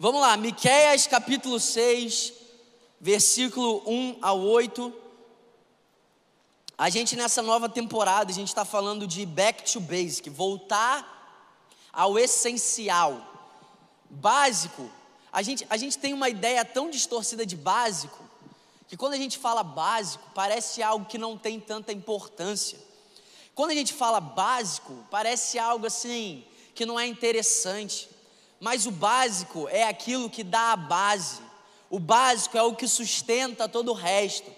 Vamos lá, Miqueias capítulo 6, versículo 1 ao 8. A gente nessa nova temporada, a gente está falando de back to basic, voltar ao essencial, básico. A gente, a gente tem uma ideia tão distorcida de básico, que quando a gente fala básico, parece algo que não tem tanta importância. Quando a gente fala básico, parece algo assim, que não é interessante. Mas o básico é aquilo que dá a base. O básico é o que sustenta todo o resto.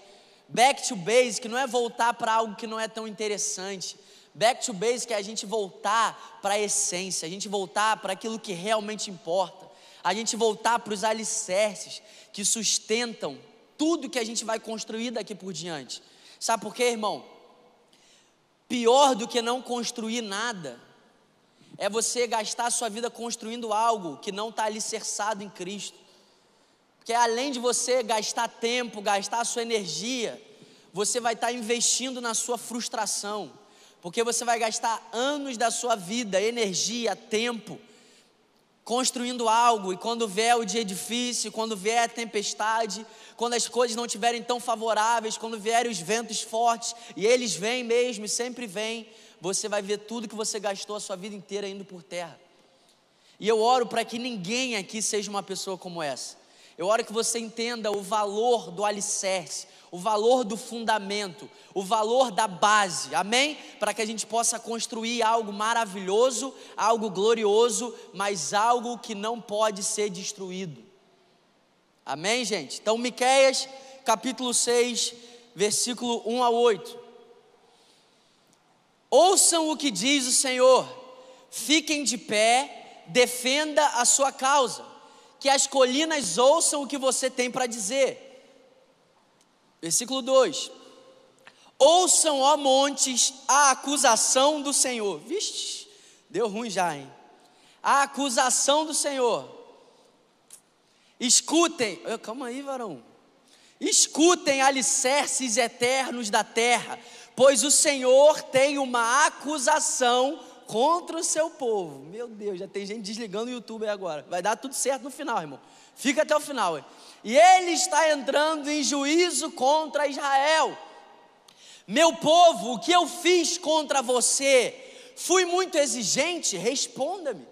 Back to basic não é voltar para algo que não é tão interessante. Back to basic é a gente voltar para a essência, a gente voltar para aquilo que realmente importa, a gente voltar para os alicerces que sustentam tudo que a gente vai construir daqui por diante. Sabe por quê, irmão? Pior do que não construir nada é você gastar a sua vida construindo algo que não está alicerçado em Cristo. Porque além de você gastar tempo, gastar a sua energia, você vai estar tá investindo na sua frustração. Porque você vai gastar anos da sua vida, energia, tempo, construindo algo, e quando vier o dia difícil, quando vier a tempestade, quando as coisas não estiverem tão favoráveis, quando vierem os ventos fortes, e eles vêm mesmo e sempre vêm, você vai ver tudo que você gastou a sua vida inteira indo por terra. E eu oro para que ninguém aqui seja uma pessoa como essa. Eu oro que você entenda o valor do alicerce, o valor do fundamento, o valor da base, amém? Para que a gente possa construir algo maravilhoso, algo glorioso, mas algo que não pode ser destruído. Amém, gente? Então, Miqueias, capítulo 6, versículo 1 a 8. Ouçam o que diz o Senhor, fiquem de pé, defenda a sua causa, que as colinas ouçam o que você tem para dizer. Versículo 2: Ouçam, ó montes, a acusação do Senhor. Vixe, deu ruim já, hein? A acusação do Senhor Escutem, calma aí, varão. Escutem alicerces eternos da terra, pois o Senhor tem uma acusação contra o seu povo. Meu Deus, já tem gente desligando o YouTube agora. Vai dar tudo certo no final, irmão. Fica até o final. Hein? E ele está entrando em juízo contra Israel. Meu povo, o que eu fiz contra você? Fui muito exigente? Responda-me.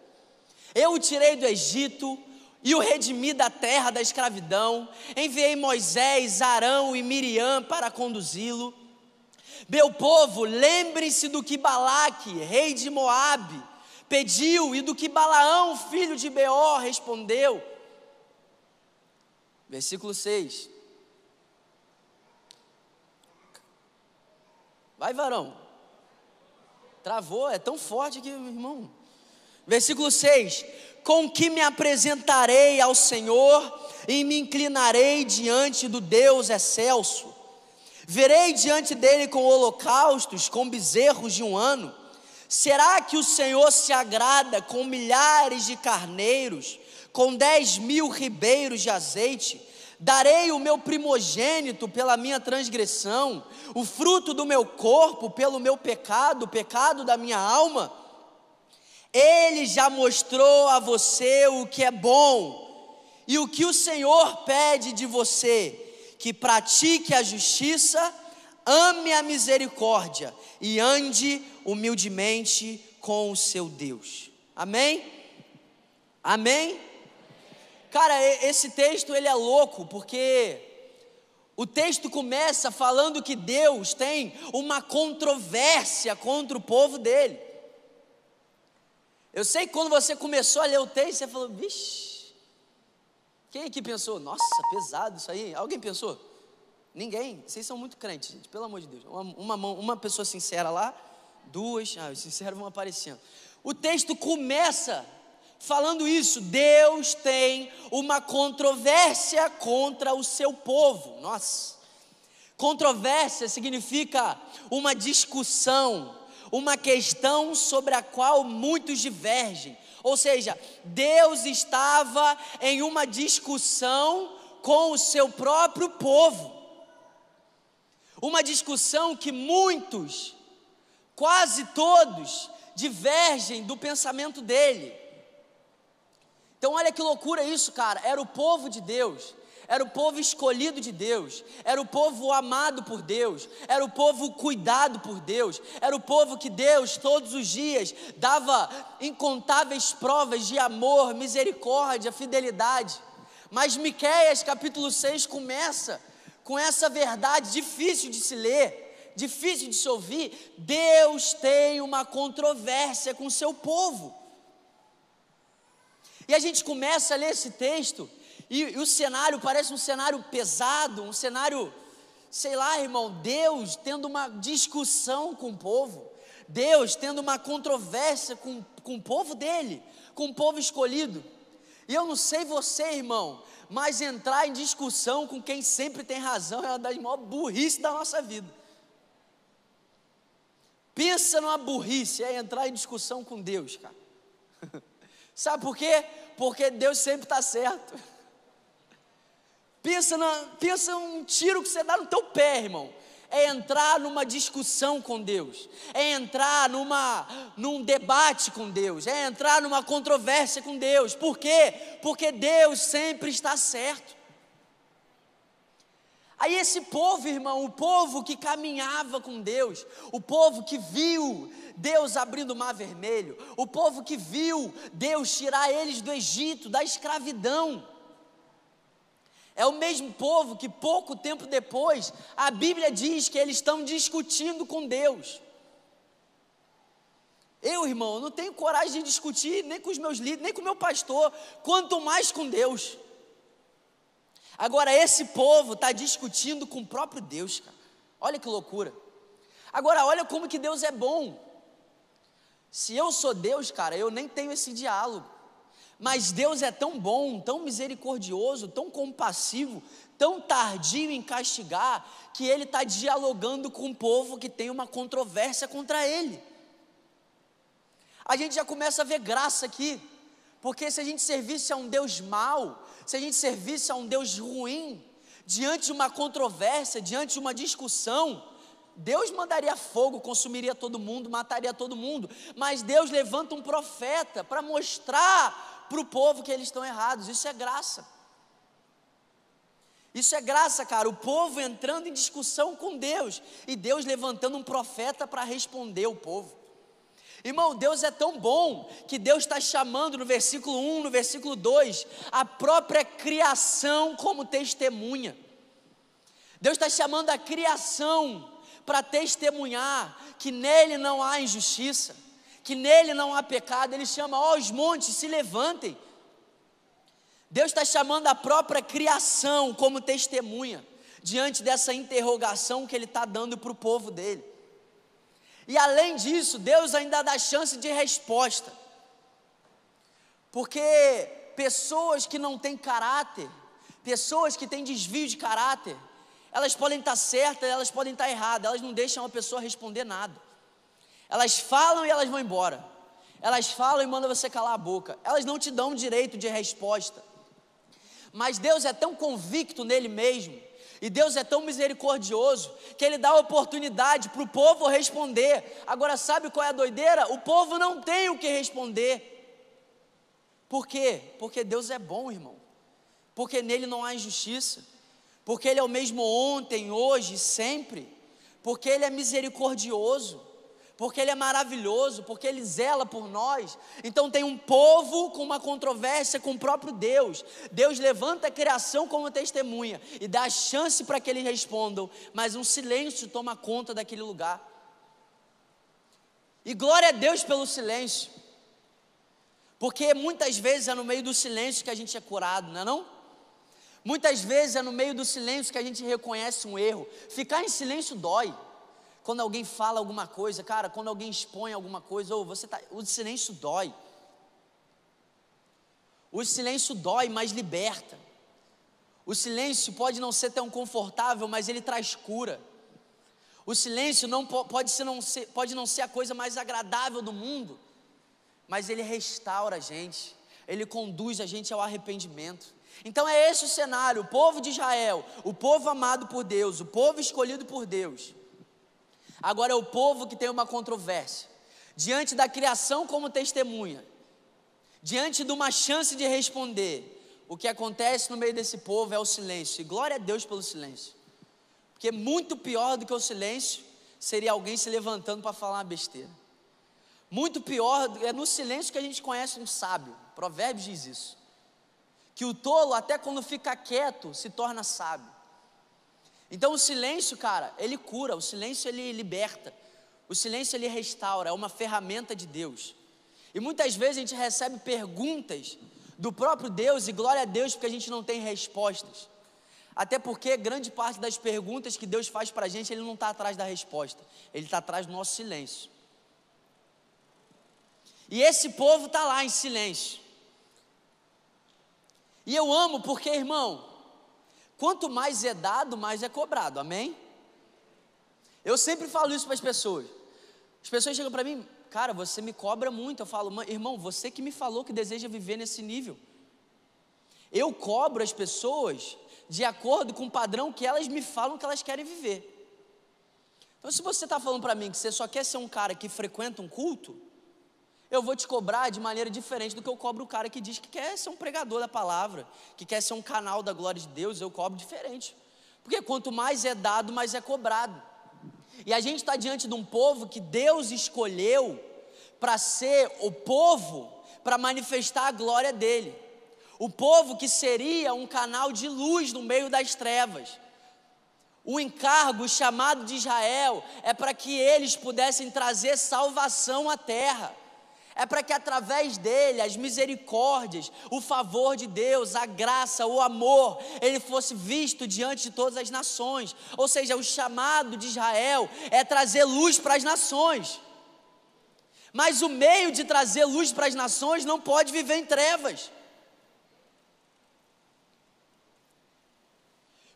Eu o tirei do Egito, e o redimi da terra da escravidão. Enviei Moisés, Arão e Miriam para conduzi-lo. Meu povo, lembre-se do que Balaque, rei de Moabe, pediu e do que Balaão, filho de Beor, respondeu. Versículo 6. Vai, varão. Travou, é tão forte que, irmão. Versículo 6: Com que me apresentarei ao Senhor e me inclinarei diante do Deus excelso. Verei diante dele com holocaustos, com bezerros de um ano. Será que o Senhor se agrada com milhares de carneiros, com dez mil ribeiros de azeite? Darei o meu primogênito pela minha transgressão, o fruto do meu corpo pelo meu pecado, o pecado da minha alma? Ele já mostrou a você o que é bom e o que o Senhor pede de você: que pratique a justiça, ame a misericórdia e ande humildemente com o seu Deus. Amém? Amém? Cara, esse texto ele é louco porque o texto começa falando que Deus tem uma controvérsia contra o povo dele. Eu sei que quando você começou a ler o texto, você falou, vixe, quem aqui pensou? Nossa, pesado isso aí. Alguém pensou? Ninguém. Vocês são muito crentes, gente, pelo amor de Deus. Uma, uma, mão, uma pessoa sincera lá, duas, ah, os sinceros vão aparecendo. O texto começa falando isso. Deus tem uma controvérsia contra o seu povo. Nossa. Controvérsia significa uma discussão, uma questão sobre a qual muitos divergem. Ou seja, Deus estava em uma discussão com o seu próprio povo. Uma discussão que muitos, quase todos, divergem do pensamento dele. Então, olha que loucura isso, cara. Era o povo de Deus, era o povo escolhido de Deus, era o povo amado por Deus, era o povo cuidado por Deus, era o povo que Deus todos os dias dava incontáveis provas de amor, misericórdia, fidelidade. Mas Miqueias capítulo 6 começa com essa verdade difícil de se ler, difícil de se ouvir. Deus tem uma controvérsia com o seu povo. E a gente começa a ler esse texto, e, e o cenário parece um cenário pesado, um cenário, sei lá, irmão, Deus tendo uma discussão com o povo, Deus tendo uma controvérsia com, com o povo dele, com o povo escolhido. E eu não sei você, irmão, mas entrar em discussão com quem sempre tem razão é uma das maiores burrices da nossa vida. Pensa numa burrice, é entrar em discussão com Deus, cara. Sabe por quê? Porque Deus sempre está certo. Pensa, na, pensa um tiro que você dá no teu pé, irmão. É entrar numa discussão com Deus, é entrar numa, num debate com Deus, é entrar numa controvérsia com Deus. Por quê? Porque Deus sempre está certo. Aí esse povo, irmão, o povo que caminhava com Deus, o povo que viu Deus abrindo o mar vermelho, o povo que viu Deus tirar eles do Egito, da escravidão. É o mesmo povo que pouco tempo depois a Bíblia diz que eles estão discutindo com Deus. Eu, irmão, não tenho coragem de discutir nem com os meus líderes, nem com o meu pastor, quanto mais com Deus. Agora, esse povo está discutindo com o próprio Deus, cara. Olha que loucura. Agora, olha como que Deus é bom. Se eu sou Deus, cara, eu nem tenho esse diálogo. Mas Deus é tão bom, tão misericordioso, tão compassivo, tão tardio em castigar, que Ele está dialogando com um povo que tem uma controvérsia contra Ele. A gente já começa a ver graça aqui, porque se a gente servisse a um Deus mau, se a gente servisse a um Deus ruim, diante de uma controvérsia, diante de uma discussão, Deus mandaria fogo, consumiria todo mundo, mataria todo mundo, mas Deus levanta um profeta para mostrar para o povo que eles estão errados, isso é graça. Isso é graça, cara. O povo entrando em discussão com Deus e Deus levantando um profeta para responder o povo. Irmão, Deus é tão bom que Deus está chamando no versículo 1, no versículo 2, a própria criação como testemunha. Deus está chamando a criação para testemunhar que nele não há injustiça, que nele não há pecado. Ele chama, ó, os montes se levantem. Deus está chamando a própria criação como testemunha, diante dessa interrogação que Ele está dando para o povo dele. E além disso, Deus ainda dá chance de resposta, porque pessoas que não têm caráter, pessoas que têm desvio de caráter, elas podem estar certas, elas podem estar erradas, elas não deixam a pessoa responder nada. Elas falam e elas vão embora. Elas falam e mandam você calar a boca. Elas não te dão direito de resposta. Mas Deus é tão convicto nele mesmo, e Deus é tão misericordioso, que Ele dá oportunidade para o povo responder. Agora, sabe qual é a doideira? O povo não tem o que responder. Por quê? Porque Deus é bom, irmão. Porque nele não há injustiça porque Ele é o mesmo ontem, hoje, sempre, porque Ele é misericordioso, porque Ele é maravilhoso, porque Ele zela por nós. Então tem um povo com uma controvérsia com o próprio Deus. Deus levanta a criação como testemunha e dá chance para que eles respondam, mas um silêncio toma conta daquele lugar. E glória a Deus pelo silêncio, porque muitas vezes é no meio do silêncio que a gente é curado, não é não? Muitas vezes é no meio do silêncio que a gente reconhece um erro. Ficar em silêncio dói. Quando alguém fala alguma coisa, cara, quando alguém expõe alguma coisa, ou você tá, o silêncio dói. O silêncio dói, mas liberta. O silêncio pode não ser tão confortável, mas ele traz cura. O silêncio não pode, ser, não ser, pode não ser a coisa mais agradável do mundo, mas ele restaura a gente, ele conduz a gente ao arrependimento. Então é esse o cenário: o povo de Israel, o povo amado por Deus, o povo escolhido por Deus. Agora é o povo que tem uma controvérsia. Diante da criação como testemunha, diante de uma chance de responder, o que acontece no meio desse povo é o silêncio. E glória a Deus pelo silêncio. Porque muito pior do que o silêncio seria alguém se levantando para falar uma besteira. Muito pior, é no silêncio que a gente conhece um sábio. Provérbios diz isso. Que o tolo, até quando fica quieto, se torna sábio. Então o silêncio, cara, ele cura, o silêncio ele liberta, o silêncio ele restaura, é uma ferramenta de Deus. E muitas vezes a gente recebe perguntas do próprio Deus e glória a Deus porque a gente não tem respostas. Até porque grande parte das perguntas que Deus faz para a gente, Ele não está atrás da resposta, Ele está atrás do nosso silêncio. E esse povo está lá em silêncio. E eu amo porque, irmão, quanto mais é dado, mais é cobrado, amém? Eu sempre falo isso para as pessoas. As pessoas chegam para mim, cara, você me cobra muito. Eu falo, irmão, você que me falou que deseja viver nesse nível. Eu cobro as pessoas de acordo com o padrão que elas me falam que elas querem viver. Então, se você está falando para mim que você só quer ser um cara que frequenta um culto, eu vou te cobrar de maneira diferente do que eu cobro o cara que diz que quer ser um pregador da palavra, que quer ser um canal da glória de Deus, eu cobro diferente. Porque quanto mais é dado, mais é cobrado. E a gente está diante de um povo que Deus escolheu para ser o povo para manifestar a glória dele. O povo que seria um canal de luz no meio das trevas. O encargo, o chamado de Israel, é para que eles pudessem trazer salvação à terra é para que através dele as misericórdias, o favor de Deus, a graça, o amor, ele fosse visto diante de todas as nações. Ou seja, o chamado de Israel é trazer luz para as nações. Mas o meio de trazer luz para as nações não pode viver em trevas.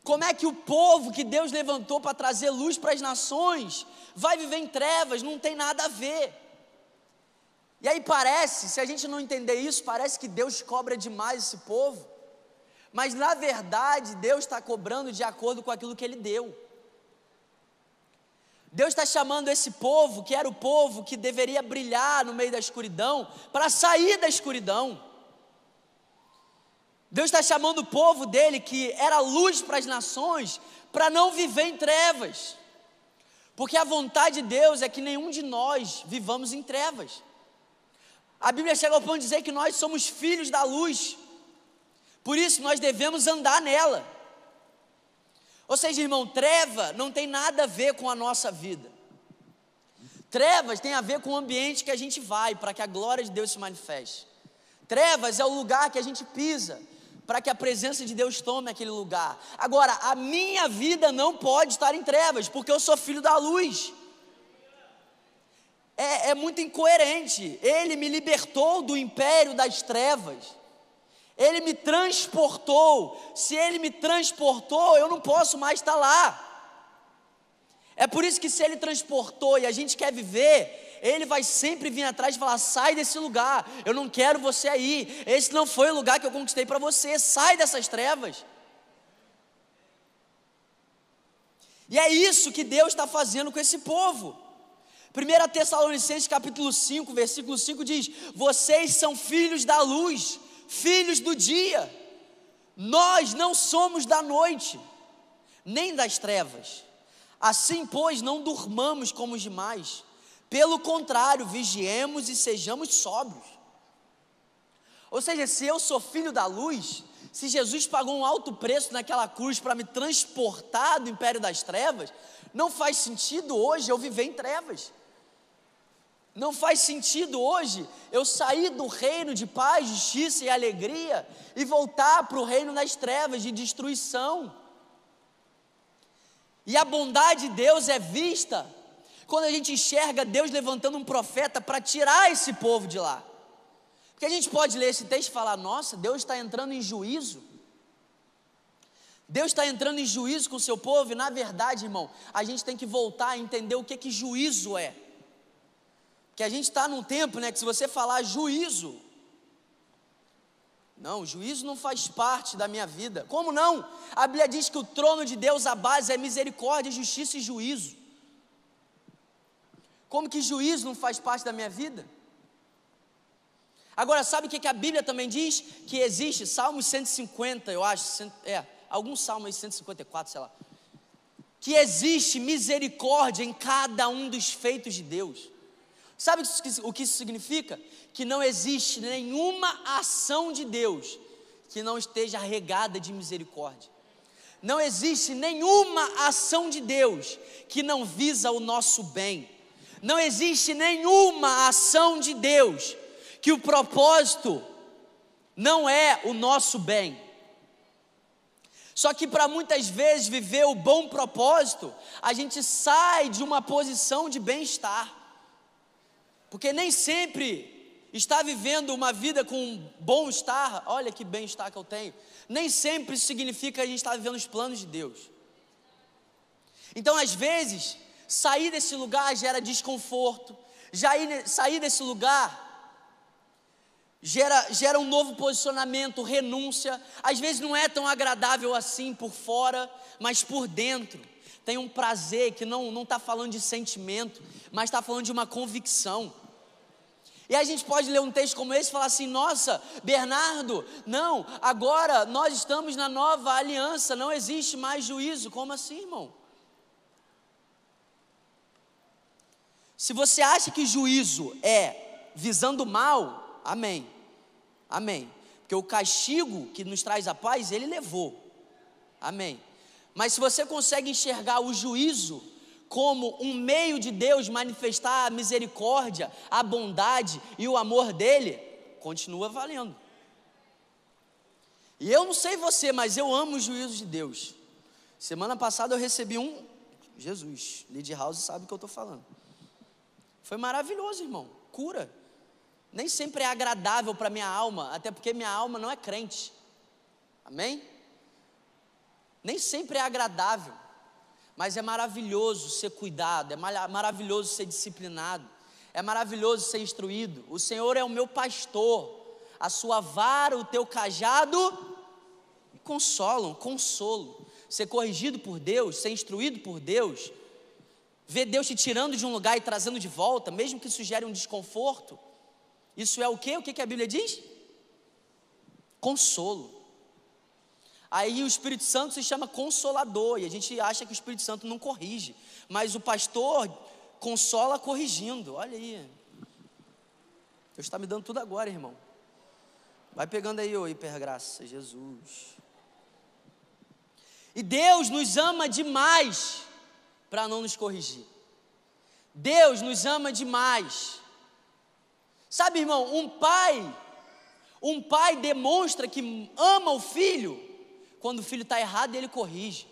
Como é que o povo que Deus levantou para trazer luz para as nações vai viver em trevas? Não tem nada a ver. E aí parece, se a gente não entender isso, parece que Deus cobra demais esse povo. Mas na verdade, Deus está cobrando de acordo com aquilo que Ele deu. Deus está chamando esse povo, que era o povo que deveria brilhar no meio da escuridão, para sair da escuridão. Deus está chamando o povo dele, que era luz para as nações, para não viver em trevas. Porque a vontade de Deus é que nenhum de nós vivamos em trevas. A Bíblia chega ao ponto de dizer que nós somos filhos da luz, por isso nós devemos andar nela. Ou seja, irmão, treva não tem nada a ver com a nossa vida. Trevas tem a ver com o ambiente que a gente vai para que a glória de Deus se manifeste. Trevas é o lugar que a gente pisa para que a presença de Deus tome aquele lugar. Agora, a minha vida não pode estar em trevas, porque eu sou filho da luz é, é muito incoerente. Ele me libertou do império das trevas. Ele me transportou. Se ele me transportou, eu não posso mais estar lá. É por isso que se ele transportou e a gente quer viver, ele vai sempre vir atrás e falar: sai desse lugar, eu não quero você aí. Esse não foi o lugar que eu conquistei para você. Sai dessas trevas. E é isso que Deus está fazendo com esse povo. 1 Tessalonicenses capítulo 5, versículo 5 diz: Vocês são filhos da luz, filhos do dia. Nós não somos da noite, nem das trevas. Assim, pois, não durmamos como os demais. Pelo contrário, vigiemos e sejamos sóbrios. Ou seja, se eu sou filho da luz, se Jesus pagou um alto preço naquela cruz para me transportar do império das trevas, não faz sentido hoje eu viver em trevas. Não faz sentido hoje eu sair do reino de paz, justiça e alegria e voltar para o reino das trevas, de destruição. E a bondade de Deus é vista quando a gente enxerga Deus levantando um profeta para tirar esse povo de lá. Porque a gente pode ler esse texto e falar: nossa, Deus está entrando em juízo. Deus está entrando em juízo com o seu povo, e na verdade, irmão, a gente tem que voltar a entender o que, que juízo é que a gente está num tempo, né, que se você falar juízo, não, juízo não faz parte da minha vida. Como não? A Bíblia diz que o trono de Deus, a base é misericórdia, justiça e juízo. Como que juízo não faz parte da minha vida? Agora, sabe o que a Bíblia também diz? Que existe, Salmo 150, eu acho, é, algum salmo aí, 154, sei lá. Que existe misericórdia em cada um dos feitos de Deus. Sabe o que isso significa? Que não existe nenhuma ação de Deus que não esteja regada de misericórdia. Não existe nenhuma ação de Deus que não visa o nosso bem. Não existe nenhuma ação de Deus que o propósito não é o nosso bem. Só que para muitas vezes viver o bom propósito, a gente sai de uma posição de bem-estar. Porque nem sempre estar vivendo uma vida com bom estar, olha que bem-estar que eu tenho, nem sempre significa a gente está vivendo os planos de Deus. Então, às vezes, sair desse lugar gera desconforto, sair desse lugar gera, gera um novo posicionamento, renúncia. Às vezes não é tão agradável assim por fora, mas por dentro. Tem um prazer que não está falando de sentimento, mas está falando de uma convicção. E a gente pode ler um texto como esse e falar assim: nossa, Bernardo, não, agora nós estamos na nova aliança, não existe mais juízo. Como assim, irmão? Se você acha que juízo é visando mal, amém. Amém. Porque o castigo que nos traz a paz, ele levou. Amém. Mas se você consegue enxergar o juízo como um meio de Deus manifestar a misericórdia, a bondade e o amor dele, continua valendo. E eu não sei você, mas eu amo os juízos de Deus. Semana passada eu recebi um, Jesus, Lady House sabe o que eu estou falando. Foi maravilhoso, irmão, cura nem sempre é agradável para minha alma, até porque minha alma não é crente. Amém? Nem sempre é agradável, mas é maravilhoso ser cuidado, é maravilhoso ser disciplinado, é maravilhoso ser instruído. O Senhor é o meu pastor, a sua vara, o teu cajado consolam, consolo. Ser corrigido por Deus, ser instruído por Deus, ver Deus te tirando de um lugar e trazendo de volta, mesmo que isso gere um desconforto isso é o que? O que a Bíblia diz? Consolo. Aí o Espírito Santo se chama consolador, e a gente acha que o Espírito Santo não corrige, mas o pastor consola corrigindo. Olha aí. Deus está me dando tudo agora, irmão. Vai pegando aí, ô hipergraça, Jesus. E Deus nos ama demais para não nos corrigir. Deus nos ama demais Sabe, irmão, um pai, um pai demonstra que ama o filho quando o filho está errado ele corrige.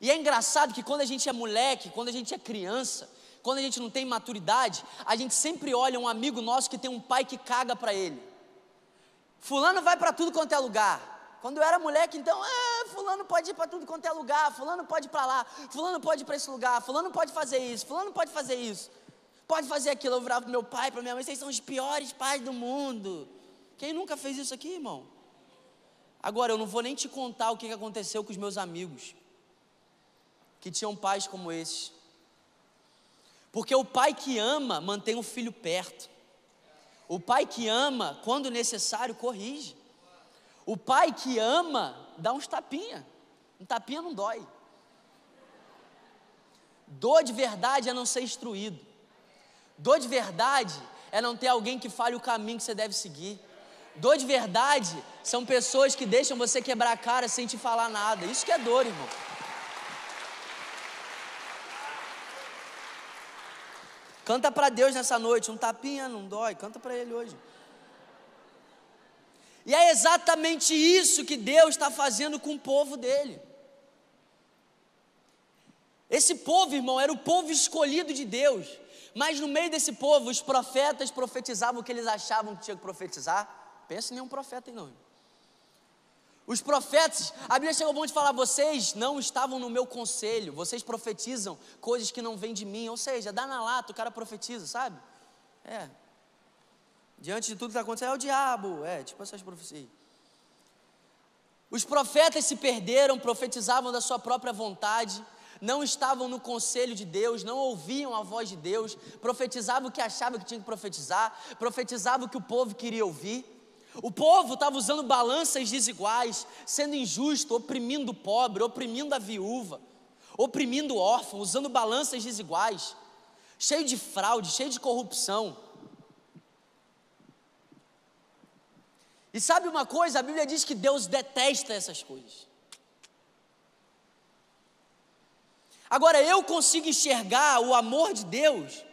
E é engraçado que quando a gente é moleque, quando a gente é criança, quando a gente não tem maturidade, a gente sempre olha um amigo nosso que tem um pai que caga para ele. Fulano vai para tudo quanto é lugar. Quando eu era moleque, então, ah, fulano pode ir para tudo quanto é lugar, fulano pode ir para lá, fulano pode ir para esse lugar, fulano pode fazer isso, fulano pode fazer isso pode fazer aquilo. Eu virava para meu pai, para minha mãe, vocês são os piores pais do mundo. Quem nunca fez isso aqui, irmão? Agora, eu não vou nem te contar o que aconteceu com os meus amigos, que tinham pais como esses. Porque o pai que ama mantém o filho perto. O pai que ama, quando necessário, corrige. O pai que ama dá uns tapinha. Um tapinha não dói. Dor de verdade é não ser instruído. Dor de verdade é não ter alguém que fale o caminho que você deve seguir. Dor de verdade são pessoas que deixam você quebrar a cara sem te falar nada. Isso que é dor, irmão. Canta para Deus nessa noite, um tapinha não dói, canta para Ele hoje. E é exatamente isso que Deus está fazendo com o povo dele. Esse povo, irmão, era o povo escolhido de Deus. Mas no meio desse povo, os profetas profetizavam o que eles achavam que tinha que profetizar. Pensa em nenhum profeta aí não. Os profetas, a Bíblia chegou ponto de falar: vocês não estavam no meu conselho, vocês profetizam coisas que não vêm de mim. Ou seja, dá na lata, o cara profetiza, sabe? É. Diante de tudo que está acontecendo, é o diabo. É, tipo essas profecias. Os profetas se perderam, profetizavam da sua própria vontade, não estavam no conselho de Deus, não ouviam a voz de Deus, profetizavam o que achavam que tinha que profetizar, profetizavam o que o povo queria ouvir. O povo estava usando balanças desiguais, sendo injusto, oprimindo o pobre, oprimindo a viúva, oprimindo o órfão, usando balanças desiguais, cheio de fraude, cheio de corrupção. E sabe uma coisa? A Bíblia diz que Deus detesta essas coisas. Agora eu consigo enxergar o amor de Deus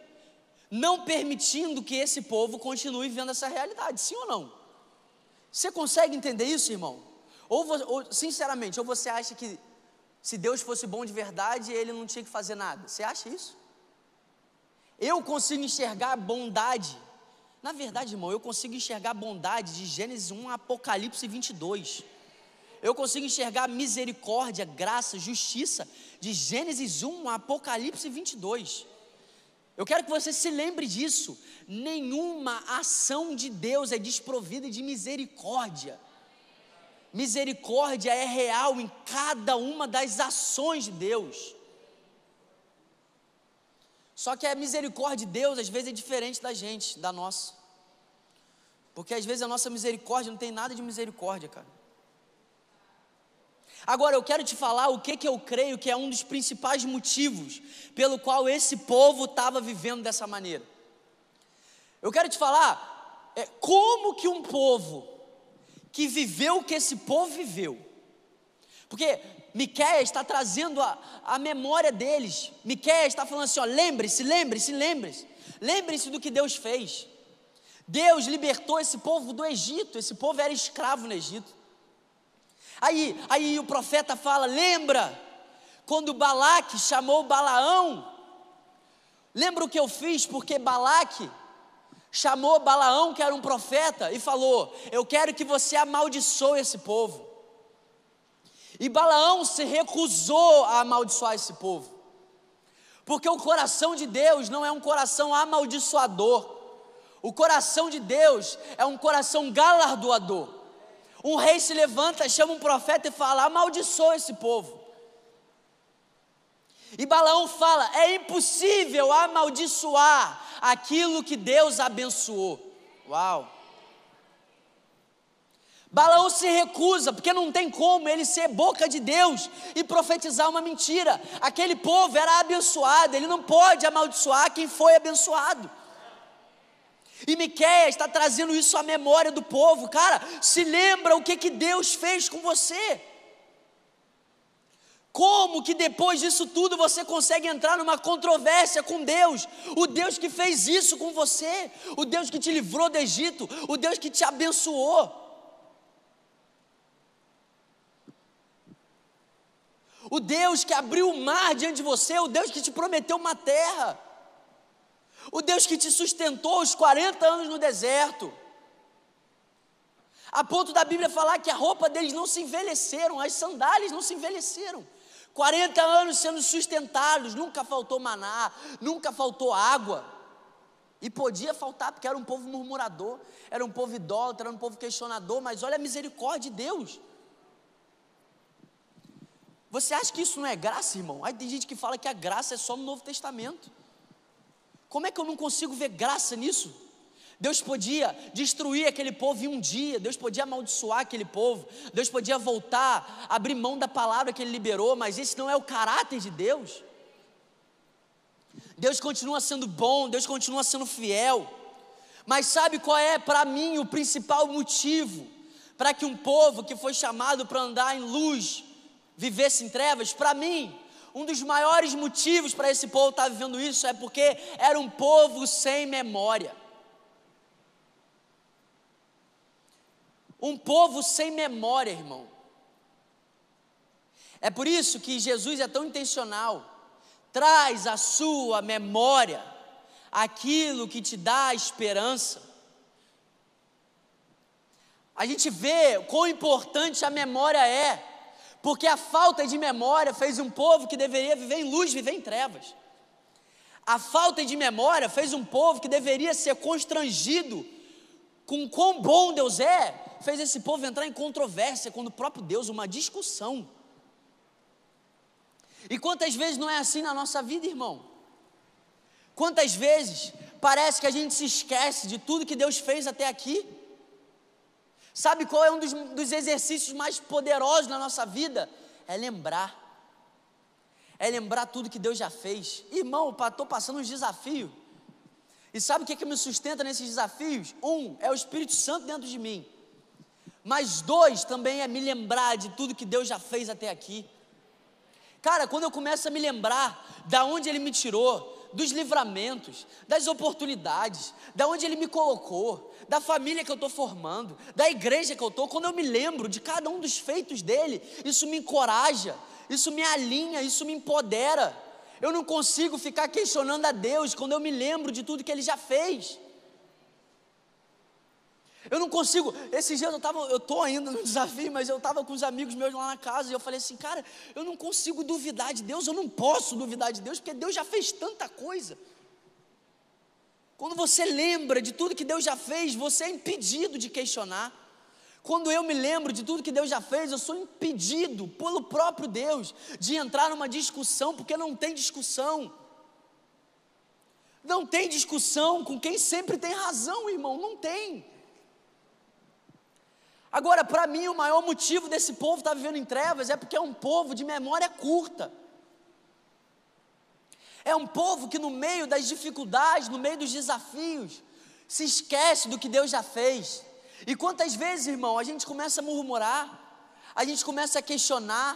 não permitindo que esse povo continue vivendo essa realidade, sim ou não? Você consegue entender isso, irmão? Ou, ou, sinceramente, ou você acha que se Deus fosse bom de verdade, ele não tinha que fazer nada? Você acha isso? Eu consigo enxergar bondade na verdade, irmão, eu consigo enxergar bondade de Gênesis 1 a Apocalipse 22. Eu consigo enxergar misericórdia, graça, justiça de Gênesis 1 a Apocalipse 22. Eu quero que você se lembre disso. Nenhuma ação de Deus é desprovida de misericórdia. Misericórdia é real em cada uma das ações de Deus. Só que a misericórdia de Deus às vezes é diferente da gente, da nossa. Porque às vezes a nossa misericórdia não tem nada de misericórdia, cara. Agora eu quero te falar o que, que eu creio que é um dos principais motivos pelo qual esse povo estava vivendo dessa maneira. Eu quero te falar é, como que um povo que viveu o que esse povo viveu, porque Miquéia está trazendo a, a memória deles. Miquéia está falando assim: ó, lembre-se, lembre-se, lembre-se. Lembre-se do que Deus fez. Deus libertou esse povo do Egito, esse povo era escravo no Egito. Aí, aí o profeta fala: lembra quando Balaque chamou Balaão? Lembra o que eu fiz? Porque Balaque chamou Balaão, que era um profeta, e falou: Eu quero que você amaldiçoe esse povo. E Balaão se recusou a amaldiçoar esse povo, porque o coração de Deus não é um coração amaldiçoador, o coração de Deus é um coração galardoador. Um rei se levanta, chama um profeta e fala: amaldiçoa esse povo. E Balaão fala: é impossível amaldiçoar aquilo que Deus abençoou. Uau! Balaão se recusa, porque não tem como ele ser boca de Deus e profetizar uma mentira. Aquele povo era abençoado, ele não pode amaldiçoar quem foi abençoado. E Miquéia está trazendo isso à memória do povo. Cara, se lembra o que, que Deus fez com você. Como que depois disso tudo você consegue entrar numa controvérsia com Deus? O Deus que fez isso com você, o Deus que te livrou do Egito, o Deus que te abençoou. o Deus que abriu o mar diante de você, o Deus que te prometeu uma terra, o Deus que te sustentou os 40 anos no deserto, a ponto da Bíblia falar que a roupa deles não se envelheceram, as sandálias não se envelheceram. 40 anos sendo sustentados, nunca faltou maná, nunca faltou água. E podia faltar, porque era um povo murmurador, era um povo idólatra, era um povo questionador, mas olha a misericórdia de Deus. Você acha que isso não é graça, irmão? Aí tem gente que fala que a graça é só no Novo Testamento. Como é que eu não consigo ver graça nisso? Deus podia destruir aquele povo em um dia, Deus podia amaldiçoar aquele povo, Deus podia voltar, abrir mão da palavra que Ele liberou, mas esse não é o caráter de Deus. Deus continua sendo bom, Deus continua sendo fiel, mas sabe qual é para mim o principal motivo para que um povo que foi chamado para andar em luz, vivesse em trevas, para mim, um dos maiores motivos para esse povo estar vivendo isso é porque era um povo sem memória. Um povo sem memória, irmão. É por isso que Jesus é tão intencional. Traz à sua memória aquilo que te dá esperança. A gente vê quão importante a memória é porque a falta de memória fez um povo que deveria viver em luz viver em trevas. A falta de memória fez um povo que deveria ser constrangido com quão bom Deus é, fez esse povo entrar em controvérsia com o próprio Deus, uma discussão. E quantas vezes não é assim na nossa vida, irmão? Quantas vezes parece que a gente se esquece de tudo que Deus fez até aqui? Sabe qual é um dos, dos exercícios mais poderosos na nossa vida? É lembrar. É lembrar tudo que Deus já fez. Irmão, estou passando uns desafios. E sabe o que, que me sustenta nesses desafios? Um, é o Espírito Santo dentro de mim. Mas dois, também é me lembrar de tudo que Deus já fez até aqui. Cara, quando eu começo a me lembrar da onde Ele me tirou, dos livramentos, das oportunidades, da onde Ele me colocou, da família que eu estou formando, da igreja que eu estou, quando eu me lembro de cada um dos feitos dele, isso me encoraja, isso me alinha, isso me empodera. Eu não consigo ficar questionando a Deus quando eu me lembro de tudo que Ele já fez. Eu não consigo. Esses dias eu estava, eu estou ainda no desafio, mas eu estava com os amigos meus lá na casa e eu falei assim, cara, eu não consigo duvidar de Deus, eu não posso duvidar de Deus, porque Deus já fez tanta coisa. Quando você lembra de tudo que Deus já fez, você é impedido de questionar. Quando eu me lembro de tudo que Deus já fez, eu sou impedido pelo próprio Deus de entrar numa discussão, porque não tem discussão. Não tem discussão com quem sempre tem razão, irmão, não tem. Agora, para mim, o maior motivo desse povo estar tá vivendo em trevas é porque é um povo de memória curta. É um povo que, no meio das dificuldades, no meio dos desafios, se esquece do que Deus já fez. E quantas vezes, irmão, a gente começa a murmurar, a gente começa a questionar,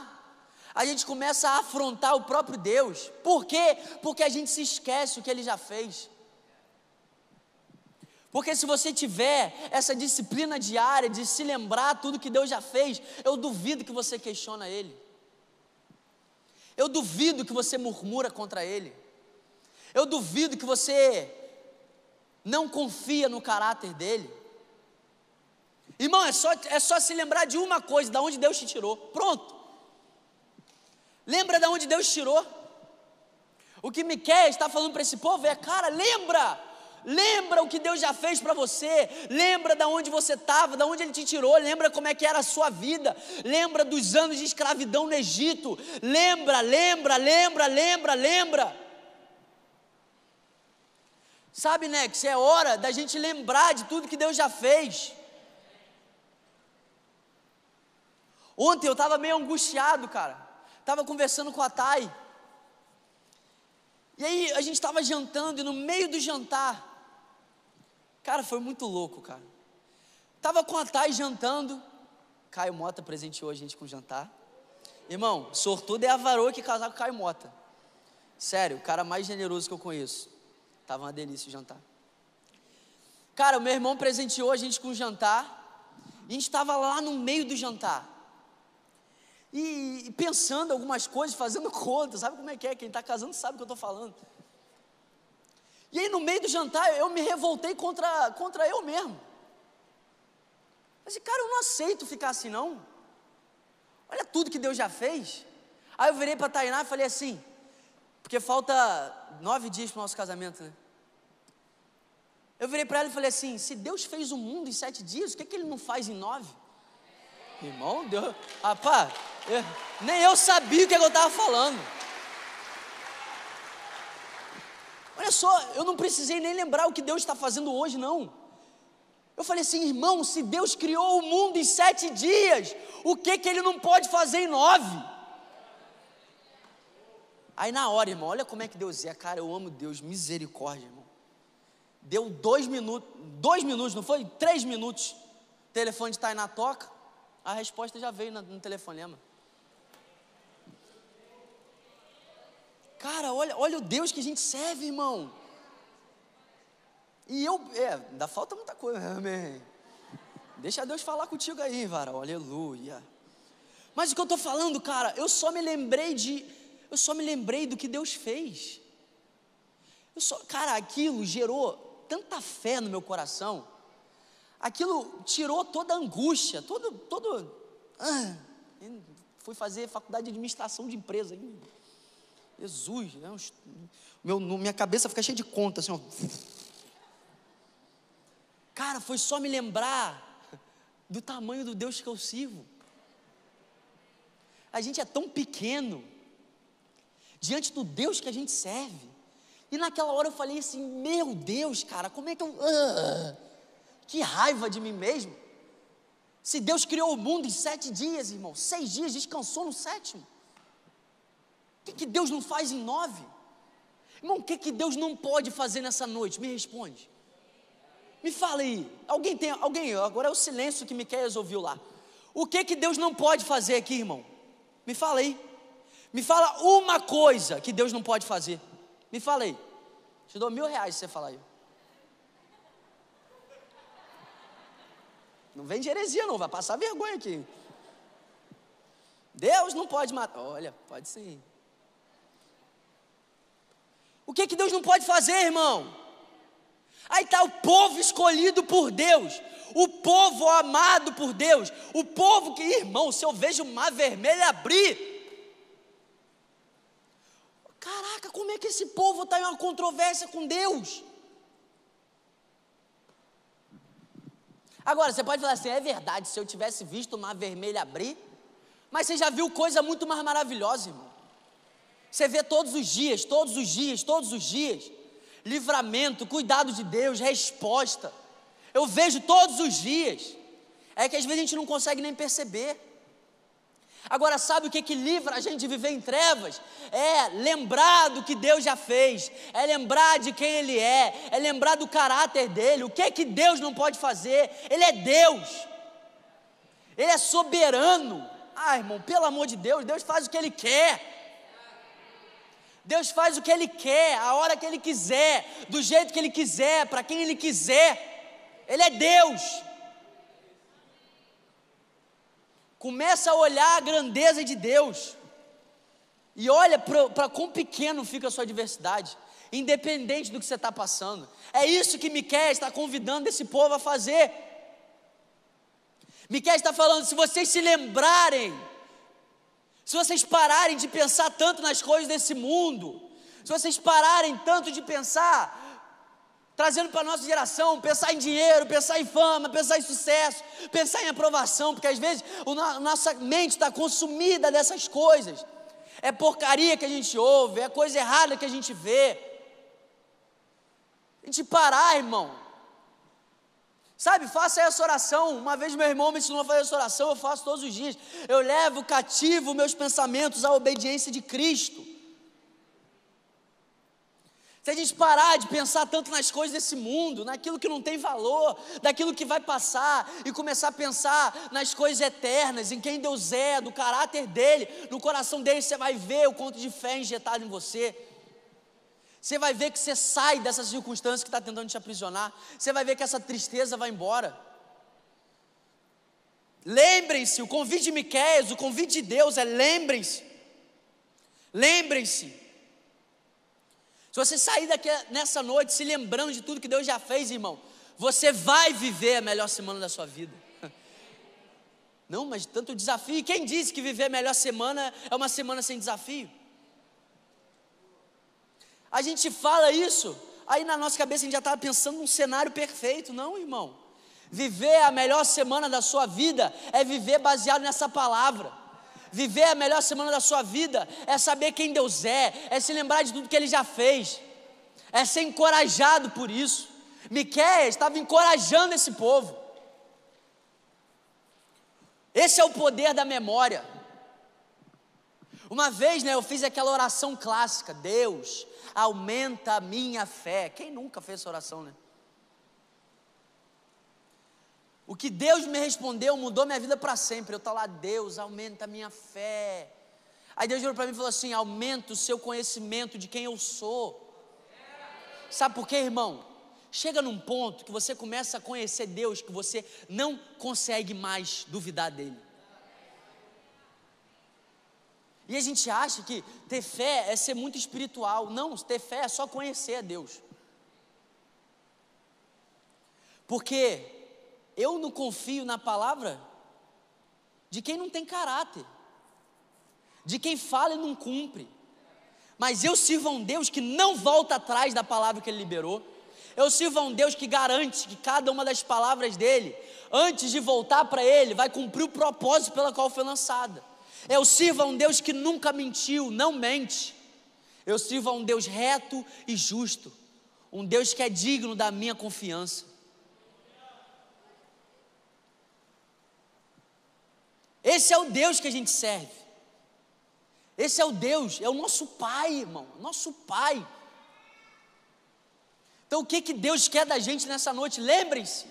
a gente começa a afrontar o próprio Deus. Por quê? Porque a gente se esquece o que Ele já fez. Porque se você tiver essa disciplina diária de se lembrar tudo que Deus já fez, eu duvido que você questiona Ele. Eu duvido que você murmura contra Ele. Eu duvido que você não confia no caráter dele. Irmão, é só, é só se lembrar de uma coisa, da onde Deus te tirou. Pronto. Lembra de onde Deus tirou? O que Miquel está falando para esse povo é, cara, lembra Lembra o que Deus já fez para você. Lembra de onde você estava, de onde Ele te tirou. Lembra como é que era a sua vida. Lembra dos anos de escravidão no Egito. Lembra, lembra, lembra, lembra, lembra. Sabe, Nex, é hora da gente lembrar de tudo que Deus já fez. Ontem eu estava meio angustiado, cara. Estava conversando com a Thay. E aí a gente estava jantando e no meio do jantar, Cara, foi muito louco, cara. Tava com a Thay jantando. Caio Mota presenteou a gente com jantar. Irmão, sortudo é a varoa que casar com Caio Mota. Sério, o cara mais generoso que eu conheço. Tava uma delícia o jantar. Cara, o meu irmão presenteou a gente com jantar. E a gente estava lá no meio do jantar. E, pensando algumas coisas, fazendo conta. Sabe como é que é? Quem está casando sabe o que eu estou falando. E aí, no meio do jantar, eu me revoltei contra, contra eu mesmo. Mas, cara, eu não aceito ficar assim, não. Olha tudo que Deus já fez. Aí eu virei para a Tainá e falei assim, porque falta nove dias para o nosso casamento, né? Eu virei para ela e falei assim: se Deus fez o mundo em sete dias, o que, é que Ele não faz em nove? Irmão, Deus, rapaz, nem eu sabia o que, é que eu estava falando. Olha só, eu não precisei nem lembrar o que Deus está fazendo hoje, não. Eu falei assim, irmão, se Deus criou o mundo em sete dias, o que que Ele não pode fazer em nove? Aí na hora, irmão, olha como é que Deus é, cara, eu amo Deus, misericórdia, irmão. Deu dois minutos, dois minutos, não foi? Três minutos. O telefone está aí na toca, a resposta já veio no telefonema. Cara, olha, olha o Deus que a gente serve, irmão. E eu, é, ainda falta muita coisa, amém. Deixa Deus falar contigo aí, varão, aleluia. Mas o que eu estou falando, cara, eu só me lembrei de, eu só me lembrei do que Deus fez. Eu só, cara, aquilo gerou tanta fé no meu coração. Aquilo tirou toda a angústia, todo, todo. Ah, fui fazer faculdade de administração de empresa. Hein? Jesus, né? Meu, minha cabeça fica cheia de conta, assim, ó. Cara, foi só me lembrar do tamanho do Deus que eu sirvo. A gente é tão pequeno, diante do Deus que a gente serve. E naquela hora eu falei assim: Meu Deus, cara, como é que eu. Uh, que raiva de mim mesmo. Se Deus criou o mundo em sete dias, irmão, seis dias, descansou no sétimo. Que, que Deus não faz em nove? Irmão, o que, que Deus não pode fazer nessa noite? Me responde. Me fala aí. Alguém tem, alguém, agora é o silêncio que Miqueias ouviu lá. O que que Deus não pode fazer aqui, irmão? Me fala aí. Me fala uma coisa que Deus não pode fazer. Me fala aí. Te dou mil reais se você falar aí. Não vem de heresia, não, vai passar vergonha aqui. Deus não pode matar. Olha, pode sim. O que, que Deus não pode fazer, irmão? Aí está o povo escolhido por Deus, o povo amado por Deus, o povo que, irmão, se eu vejo o mar vermelho abrir, caraca, como é que esse povo está em uma controvérsia com Deus? Agora, você pode falar assim: é verdade, se eu tivesse visto o mar vermelho abrir, mas você já viu coisa muito mais maravilhosa, irmão. Você vê todos os dias, todos os dias, todos os dias, livramento, cuidado de Deus, resposta. Eu vejo todos os dias. É que às vezes a gente não consegue nem perceber. Agora, sabe o que, que livra a gente de viver em trevas? É lembrar do que Deus já fez, é lembrar de quem Ele é, é lembrar do caráter dele. O que é que Deus não pode fazer? Ele é Deus, Ele é soberano. Ah, irmão, pelo amor de Deus, Deus faz o que Ele quer. Deus faz o que Ele quer, a hora que Ele quiser, do jeito que Ele quiser, para quem Ele quiser. Ele é Deus. Começa a olhar a grandeza de Deus. E olha para quão pequeno fica a sua adversidade, independente do que você está passando. É isso que Miquel está convidando esse povo a fazer. Miquel está falando: se vocês se lembrarem, se vocês pararem de pensar tanto nas coisas desse mundo, se vocês pararem tanto de pensar trazendo para a nossa geração, pensar em dinheiro, pensar em fama, pensar em sucesso, pensar em aprovação, porque às vezes a nossa mente está consumida dessas coisas. É porcaria que a gente ouve, é coisa errada que a gente vê. A gente parar, irmão. Sabe, faça essa oração. Uma vez meu irmão me ensinou a fazer essa oração, eu faço todos os dias. Eu levo cativo meus pensamentos à obediência de Cristo. Se a gente parar de pensar tanto nas coisas desse mundo, naquilo que não tem valor, daquilo que vai passar, e começar a pensar nas coisas eternas, em quem Deus é, do caráter dele, no coração dele, você vai ver o conto de fé injetado em você. Você vai ver que você sai dessa circunstância que está tentando te aprisionar. Você vai ver que essa tristeza vai embora. Lembrem-se, o convite de Miquel, o convite de Deus é lembrem-se. Lembrem-se se você sair daqui nessa noite se lembrando de tudo que Deus já fez, irmão, você vai viver a melhor semana da sua vida. Não, mas tanto desafio. Quem disse que viver a melhor semana é uma semana sem desafio? A gente fala isso, aí na nossa cabeça a gente já estava pensando num cenário perfeito. Não, irmão. Viver a melhor semana da sua vida é viver baseado nessa palavra. Viver a melhor semana da sua vida é saber quem Deus é, é se lembrar de tudo que Ele já fez, é ser encorajado por isso. Miquel estava encorajando esse povo. Esse é o poder da memória. Uma vez, né, eu fiz aquela oração clássica: Deus, aumenta a minha fé. Quem nunca fez essa oração, né? O que Deus me respondeu mudou minha vida para sempre. Eu estou lá, Deus, aumenta a minha fé. Aí Deus virou para mim e falou assim: aumenta o seu conhecimento de quem eu sou. Sabe por quê, irmão? Chega num ponto que você começa a conhecer Deus que você não consegue mais duvidar dele. E a gente acha que ter fé é ser muito espiritual. Não, ter fé é só conhecer a Deus. Porque eu não confio na palavra de quem não tem caráter, de quem fala e não cumpre. Mas eu sirvo a um Deus que não volta atrás da palavra que ele liberou. Eu sirvo a um Deus que garante que cada uma das palavras dele, antes de voltar para ele, vai cumprir o propósito pela qual foi lançada. Eu sirvo a um Deus que nunca mentiu, não mente. Eu sirvo a um Deus reto e justo, um Deus que é digno da minha confiança. Esse é o Deus que a gente serve. Esse é o Deus, é o nosso Pai, irmão, nosso Pai. Então o que, que Deus quer da gente nessa noite? Lembrem-se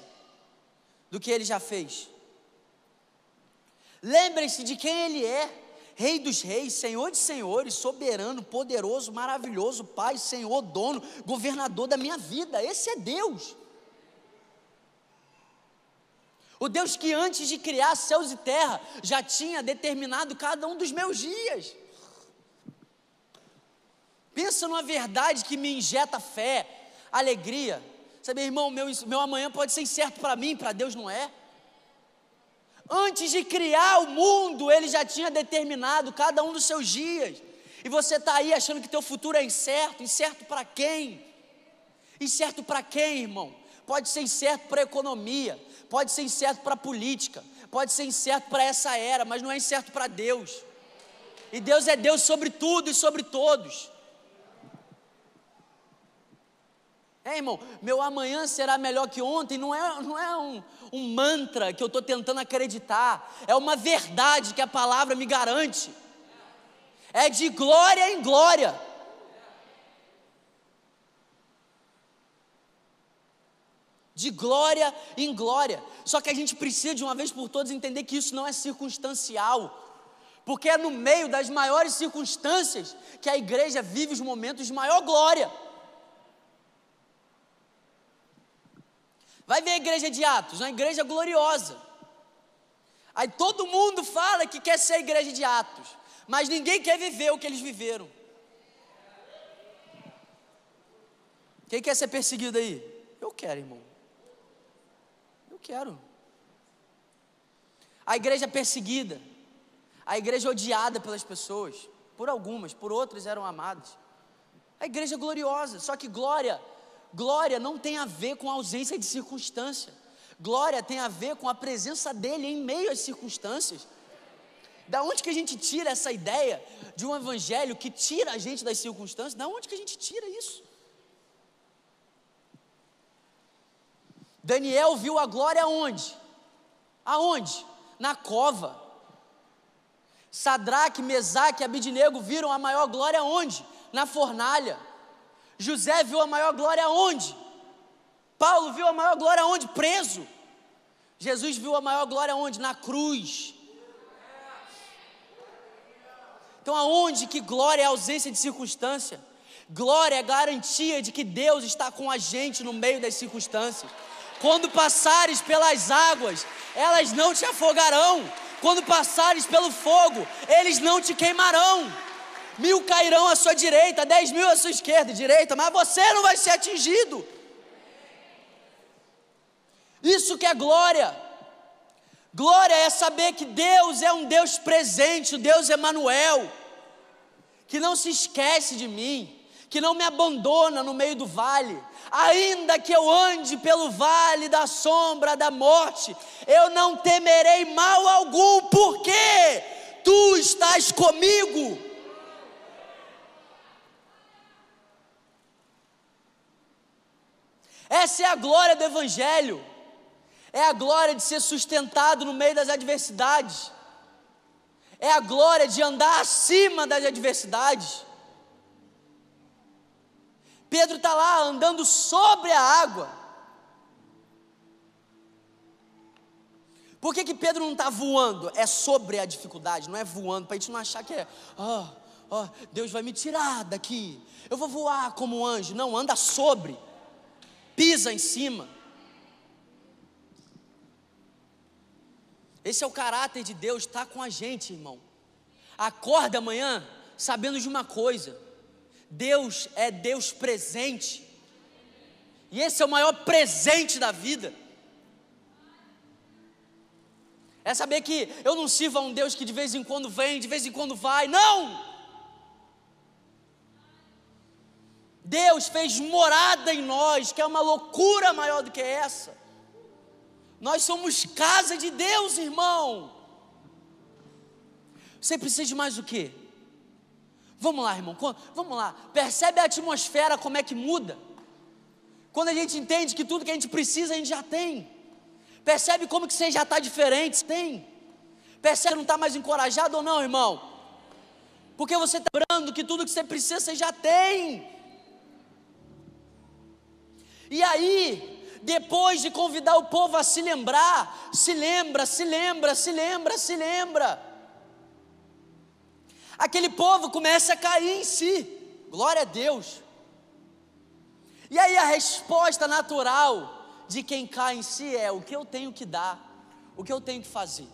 do que Ele já fez. Lembrem-se de quem Ele é. Rei dos reis, Senhor de senhores, soberano, poderoso, maravilhoso, Pai, Senhor, dono, governador da minha vida. Esse é Deus. O Deus que antes de criar céus e terra já tinha determinado cada um dos meus dias. Pensa numa verdade que me injeta fé, alegria. Sabe, irmão, meu, meu amanhã pode ser incerto para mim, para Deus não é. Antes de criar o mundo, Ele já tinha determinado cada um dos seus dias. E você está aí achando que teu futuro é incerto. Incerto para quem? Incerto para quem, irmão? Pode ser incerto para a economia, pode ser incerto para a política, pode ser incerto para essa era, mas não é incerto para Deus. E Deus é Deus sobre tudo e sobre todos. É, irmão, meu amanhã será melhor que ontem, não é, não é um, um mantra que eu estou tentando acreditar, é uma verdade que a palavra me garante. É de glória em glória. De glória em glória. Só que a gente precisa de uma vez por todas entender que isso não é circunstancial. Porque é no meio das maiores circunstâncias que a igreja vive os momentos de maior glória. Vai ver a igreja de Atos, uma igreja gloriosa. Aí todo mundo fala que quer ser a igreja de Atos, mas ninguém quer viver o que eles viveram. Quem quer ser perseguido aí? Eu quero, irmão. Eu quero. A igreja perseguida, a igreja odiada pelas pessoas, por algumas, por outras eram amadas. A igreja gloriosa, só que glória Glória não tem a ver com ausência de circunstância. Glória tem a ver com a presença dele em meio às circunstâncias. Da onde que a gente tira essa ideia de um evangelho que tira a gente das circunstâncias? Da onde que a gente tira isso? Daniel viu a glória aonde? Aonde? Na cova. Sadraque, Mesaque e Abidinego viram a maior glória aonde? Na fornalha. José viu a maior glória aonde? Paulo viu a maior glória aonde? Preso. Jesus viu a maior glória aonde? Na cruz. Então, aonde que glória é ausência de circunstância? Glória é garantia de que Deus está com a gente no meio das circunstâncias. Quando passares pelas águas, elas não te afogarão. Quando passares pelo fogo, eles não te queimarão mil cairão à sua direita, dez mil à sua esquerda e direita, mas você não vai ser atingido. Isso que é glória. Glória é saber que Deus é um Deus presente, o Deus Emanuel, que não se esquece de mim, que não me abandona no meio do vale. Ainda que eu ande pelo vale da sombra da morte, eu não temerei mal algum, porque tu estás comigo. Essa é a glória do Evangelho, é a glória de ser sustentado no meio das adversidades, é a glória de andar acima das adversidades. Pedro está lá andando sobre a água. Por que, que Pedro não está voando? É sobre a dificuldade, não é voando, para a gente não achar que é, oh, oh, Deus vai me tirar daqui, eu vou voar como um anjo. Não, anda sobre pisa em cima. Esse é o caráter de Deus, está com a gente, irmão. Acorda amanhã sabendo de uma coisa: Deus é Deus presente, e esse é o maior presente da vida. É saber que eu não sirvo a um Deus que de vez em quando vem, de vez em quando vai, não! Deus fez morada em nós, que é uma loucura maior do que essa. Nós somos casa de Deus, irmão. Você precisa de mais o quê? Vamos lá, irmão, vamos lá. Percebe a atmosfera como é que muda? Quando a gente entende que tudo que a gente precisa a gente já tem. Percebe como que você já está diferente? Tem. Percebe que não está mais encorajado ou não, irmão? Porque você está lembrando que tudo que você precisa você já tem. E aí, depois de convidar o povo a se lembrar, se lembra, se lembra, se lembra, se lembra. Aquele povo começa a cair em si. Glória a Deus. E aí a resposta natural de quem cai em si é: o que eu tenho que dar, o que eu tenho que fazer.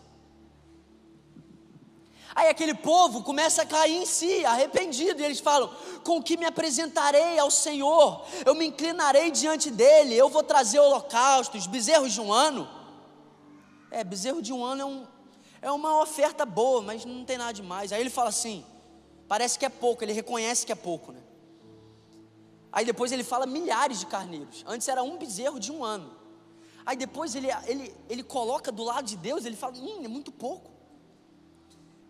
Aí aquele povo começa a cair em si, arrependido, e eles falam: Com que me apresentarei ao Senhor? Eu me inclinarei diante dele, eu vou trazer holocaustos, bezerros de um ano. É, bezerro de um ano é, um, é uma oferta boa, mas não tem nada demais. Aí ele fala assim: Parece que é pouco, ele reconhece que é pouco, né? Aí depois ele fala milhares de carneiros. Antes era um bezerro de um ano. Aí depois ele, ele, ele coloca do lado de Deus, ele fala: Hum, é muito pouco.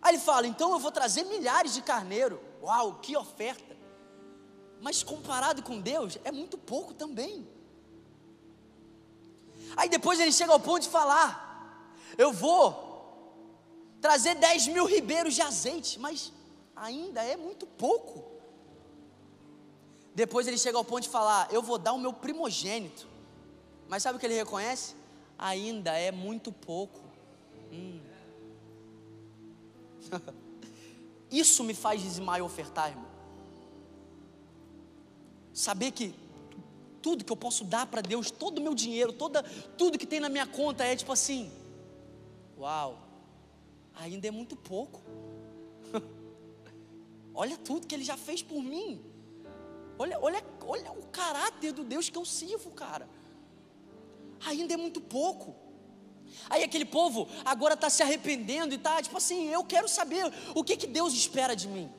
Aí ele fala: então eu vou trazer milhares de carneiro. Uau, que oferta! Mas comparado com Deus, é muito pouco também. Aí depois ele chega ao ponto de falar: eu vou trazer 10 mil ribeiros de azeite, mas ainda é muito pouco. Depois ele chega ao ponto de falar: eu vou dar o meu primogênito. Mas sabe o que ele reconhece? Ainda é muito pouco. Hum. Isso me faz dizimar e ofertar, irmão. Saber que tudo que eu posso dar para Deus, todo o meu dinheiro, toda, tudo que tem na minha conta é tipo assim: Uau, ainda é muito pouco. olha tudo que Ele já fez por mim. Olha, olha, olha o caráter do Deus que eu sirvo, cara. Ainda é muito pouco. Aí aquele povo agora está se arrependendo e está tipo assim, eu quero saber o que, que Deus espera de mim.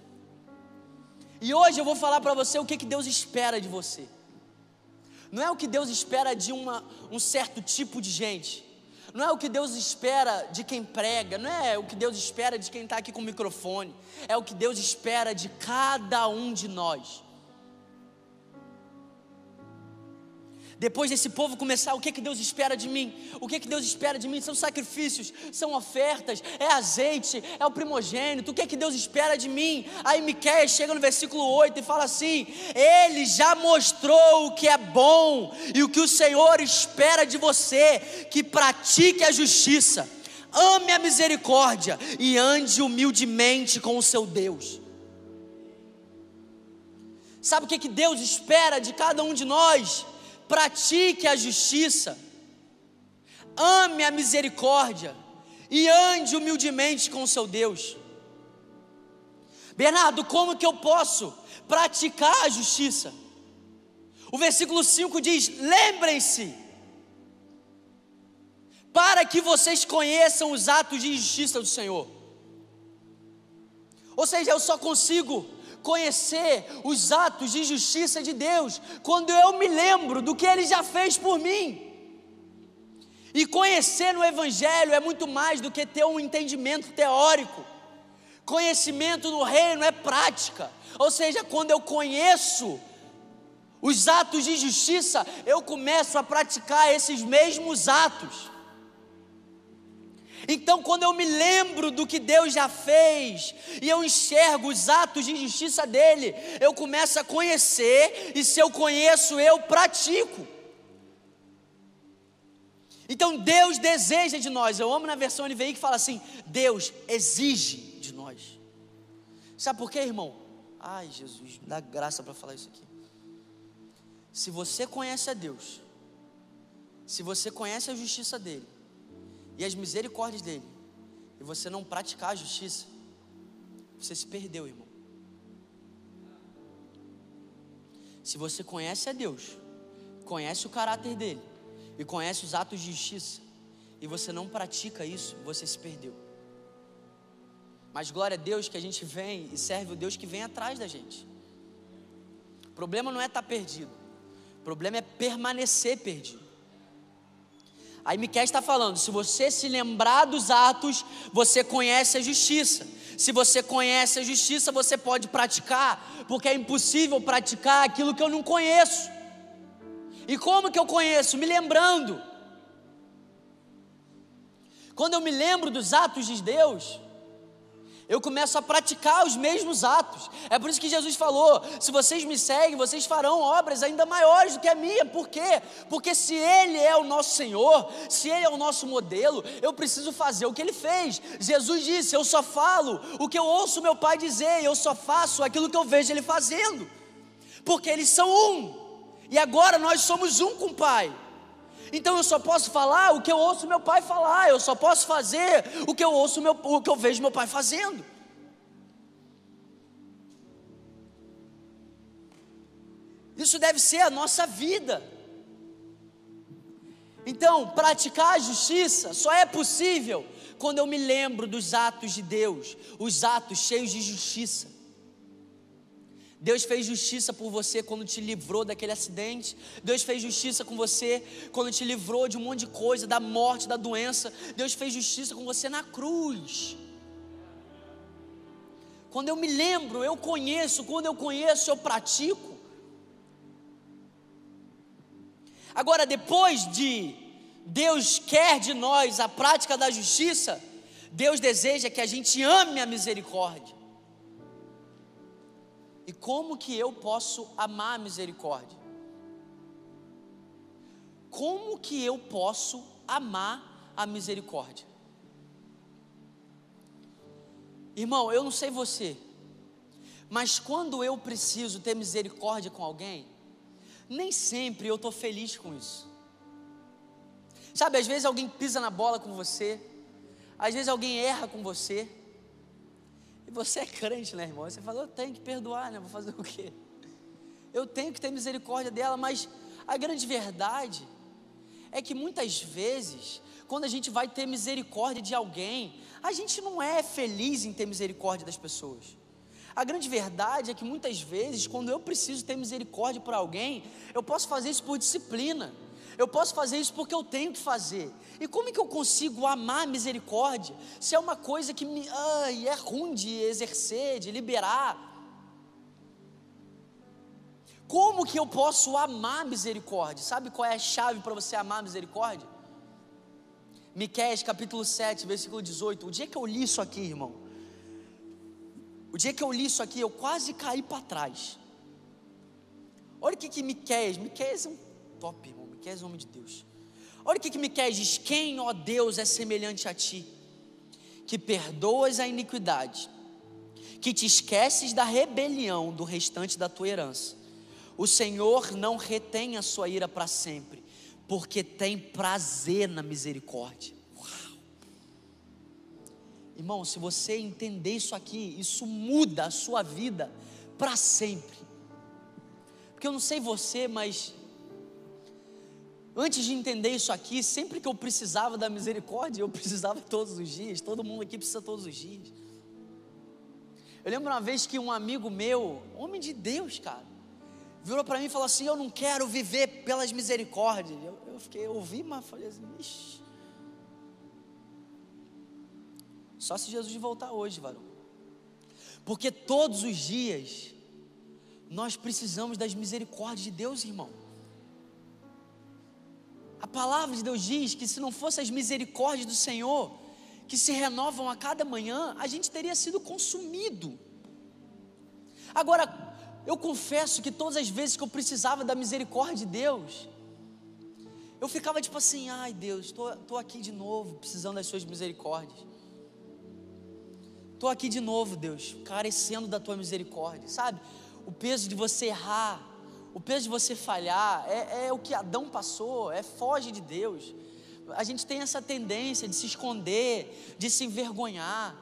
E hoje eu vou falar para você o que, que Deus espera de você. Não é o que Deus espera de uma, um certo tipo de gente. Não é o que Deus espera de quem prega, não é o que Deus espera de quem está aqui com o microfone, é o que Deus espera de cada um de nós. Depois desse povo começar, o que, que Deus espera de mim? O que, que Deus espera de mim? São sacrifícios, são ofertas, é azeite, é o primogênito. O que, que Deus espera de mim? Aí Miquel chega no versículo 8 e fala assim: Ele já mostrou o que é bom e o que o Senhor espera de você, que pratique a justiça, ame a misericórdia e ande humildemente com o seu Deus. Sabe o que, que Deus espera de cada um de nós? Pratique a justiça, ame a misericórdia e ande humildemente com o seu Deus. Bernardo, como que eu posso praticar a justiça? O versículo 5 diz: Lembrem-se, para que vocês conheçam os atos de justiça do Senhor. Ou seja, eu só consigo conhecer os atos de justiça de Deus, quando eu me lembro do que Ele já fez por mim. E conhecer no Evangelho é muito mais do que ter um entendimento teórico. Conhecimento no reino é prática, ou seja, quando eu conheço os atos de justiça, eu começo a praticar esses mesmos atos. Então, quando eu me lembro do que Deus já fez e eu enxergo os atos de justiça dele, eu começo a conhecer, e se eu conheço, eu pratico. Então, Deus deseja de nós. Eu amo na versão NVI que fala assim: Deus exige de nós. Sabe por quê, irmão? Ai, Jesus, me dá graça para falar isso aqui. Se você conhece a Deus, se você conhece a justiça dele, e as misericórdias dele, e você não praticar a justiça, você se perdeu, irmão. Se você conhece a Deus, conhece o caráter dele e conhece os atos de justiça, e você não pratica isso, você se perdeu. Mas glória a Deus que a gente vem e serve o Deus que vem atrás da gente. O problema não é estar perdido, o problema é permanecer perdido. Aí Miquel está falando: se você se lembrar dos atos, você conhece a justiça. Se você conhece a justiça, você pode praticar, porque é impossível praticar aquilo que eu não conheço. E como que eu conheço? Me lembrando. Quando eu me lembro dos atos de Deus, eu começo a praticar os mesmos atos. É por isso que Jesus falou: se vocês me seguem, vocês farão obras ainda maiores do que a minha. Por quê? Porque se Ele é o nosso Senhor, se Ele é o nosso modelo, eu preciso fazer o que Ele fez. Jesus disse: Eu só falo o que eu ouço meu Pai dizer, eu só faço aquilo que eu vejo Ele fazendo. Porque eles são um, e agora nós somos um com o Pai. Então eu só posso falar o que eu ouço meu pai falar, eu só posso fazer o que eu ouço meu, o que eu vejo meu pai fazendo. Isso deve ser a nossa vida. Então, praticar a justiça só é possível quando eu me lembro dos atos de Deus, os atos cheios de justiça. Deus fez justiça por você quando te livrou daquele acidente. Deus fez justiça com você quando te livrou de um monte de coisa, da morte, da doença. Deus fez justiça com você na cruz. Quando eu me lembro, eu conheço, quando eu conheço, eu pratico. Agora, depois de Deus quer de nós a prática da justiça, Deus deseja que a gente ame a misericórdia. E como que eu posso amar a misericórdia? Como que eu posso amar a misericórdia? Irmão, eu não sei você, mas quando eu preciso ter misericórdia com alguém, nem sempre eu estou feliz com isso. Sabe, às vezes alguém pisa na bola com você, às vezes alguém erra com você, e você é crente, né, irmão? Você fala, eu tenho que perdoar, né? Vou fazer o quê? Eu tenho que ter misericórdia dela, mas a grande verdade é que muitas vezes, quando a gente vai ter misericórdia de alguém, a gente não é feliz em ter misericórdia das pessoas. A grande verdade é que muitas vezes, quando eu preciso ter misericórdia por alguém, eu posso fazer isso por disciplina. Eu posso fazer isso porque eu tenho que fazer. E como é que eu consigo amar misericórdia se é uma coisa que me, ai, é ruim de exercer, de liberar? Como que eu posso amar misericórdia? Sabe qual é a chave para você amar misericórdia? Miqueias capítulo 7, versículo 18. O dia que eu li isso aqui, irmão, o dia que eu li isso aqui, eu quase caí para trás. Olha o que que Miqueias, Miqueias é um top, irmão. Miqueias é homem de Deus. Olha o que, que Miqueias diz: Quem, ó Deus, é semelhante a ti, que perdoas a iniquidade, que te esqueces da rebelião do restante da tua herança. O Senhor não retém a sua ira para sempre, porque tem prazer na misericórdia. Uau. Irmão, se você entender isso aqui, isso muda a sua vida para sempre. Porque eu não sei você, mas Antes de entender isso aqui, sempre que eu precisava da misericórdia, eu precisava todos os dias, todo mundo aqui precisa todos os dias. Eu lembro uma vez que um amigo meu, homem de Deus, cara, virou para mim e falou assim: Eu não quero viver pelas misericórdias. Eu, eu fiquei, eu ouvi, mas falei assim: Ixi. Só se Jesus voltar hoje, varão. Porque todos os dias nós precisamos das misericórdias de Deus, irmão. A palavra de Deus diz que se não fossem as misericórdias do Senhor, que se renovam a cada manhã, a gente teria sido consumido. Agora, eu confesso que todas as vezes que eu precisava da misericórdia de Deus, eu ficava tipo assim: ai Deus, estou aqui de novo, precisando das Suas misericórdias. Estou aqui de novo, Deus, carecendo da Tua misericórdia, sabe? O peso de você errar, o peso de você falhar é, é o que Adão passou, é foge de Deus. A gente tem essa tendência de se esconder, de se envergonhar.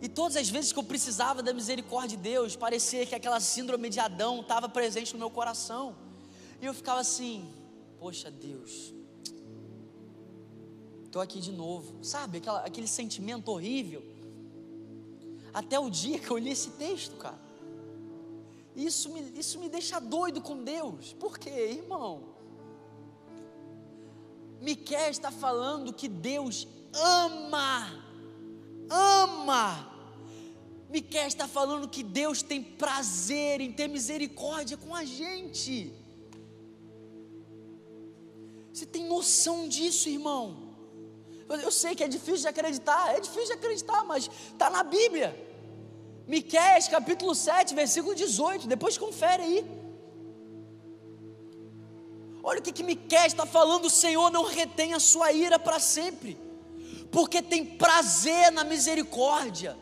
E todas as vezes que eu precisava da misericórdia de Deus, parecia que aquela síndrome de Adão estava presente no meu coração. E eu ficava assim: Poxa Deus, estou aqui de novo. Sabe, aquela, aquele sentimento horrível. Até o dia que eu li esse texto, cara. Isso me, isso me deixa doido com Deus. Por quê, irmão? Miquel está falando que Deus ama, ama. Miquel está falando que Deus tem prazer em ter misericórdia com a gente. Você tem noção disso, irmão? Eu sei que é difícil de acreditar, é difícil de acreditar, mas está na Bíblia. Miqueias capítulo 7, versículo 18, depois confere aí. Olha o que, que Miqueias está falando, o Senhor não retém a sua ira para sempre, porque tem prazer na misericórdia.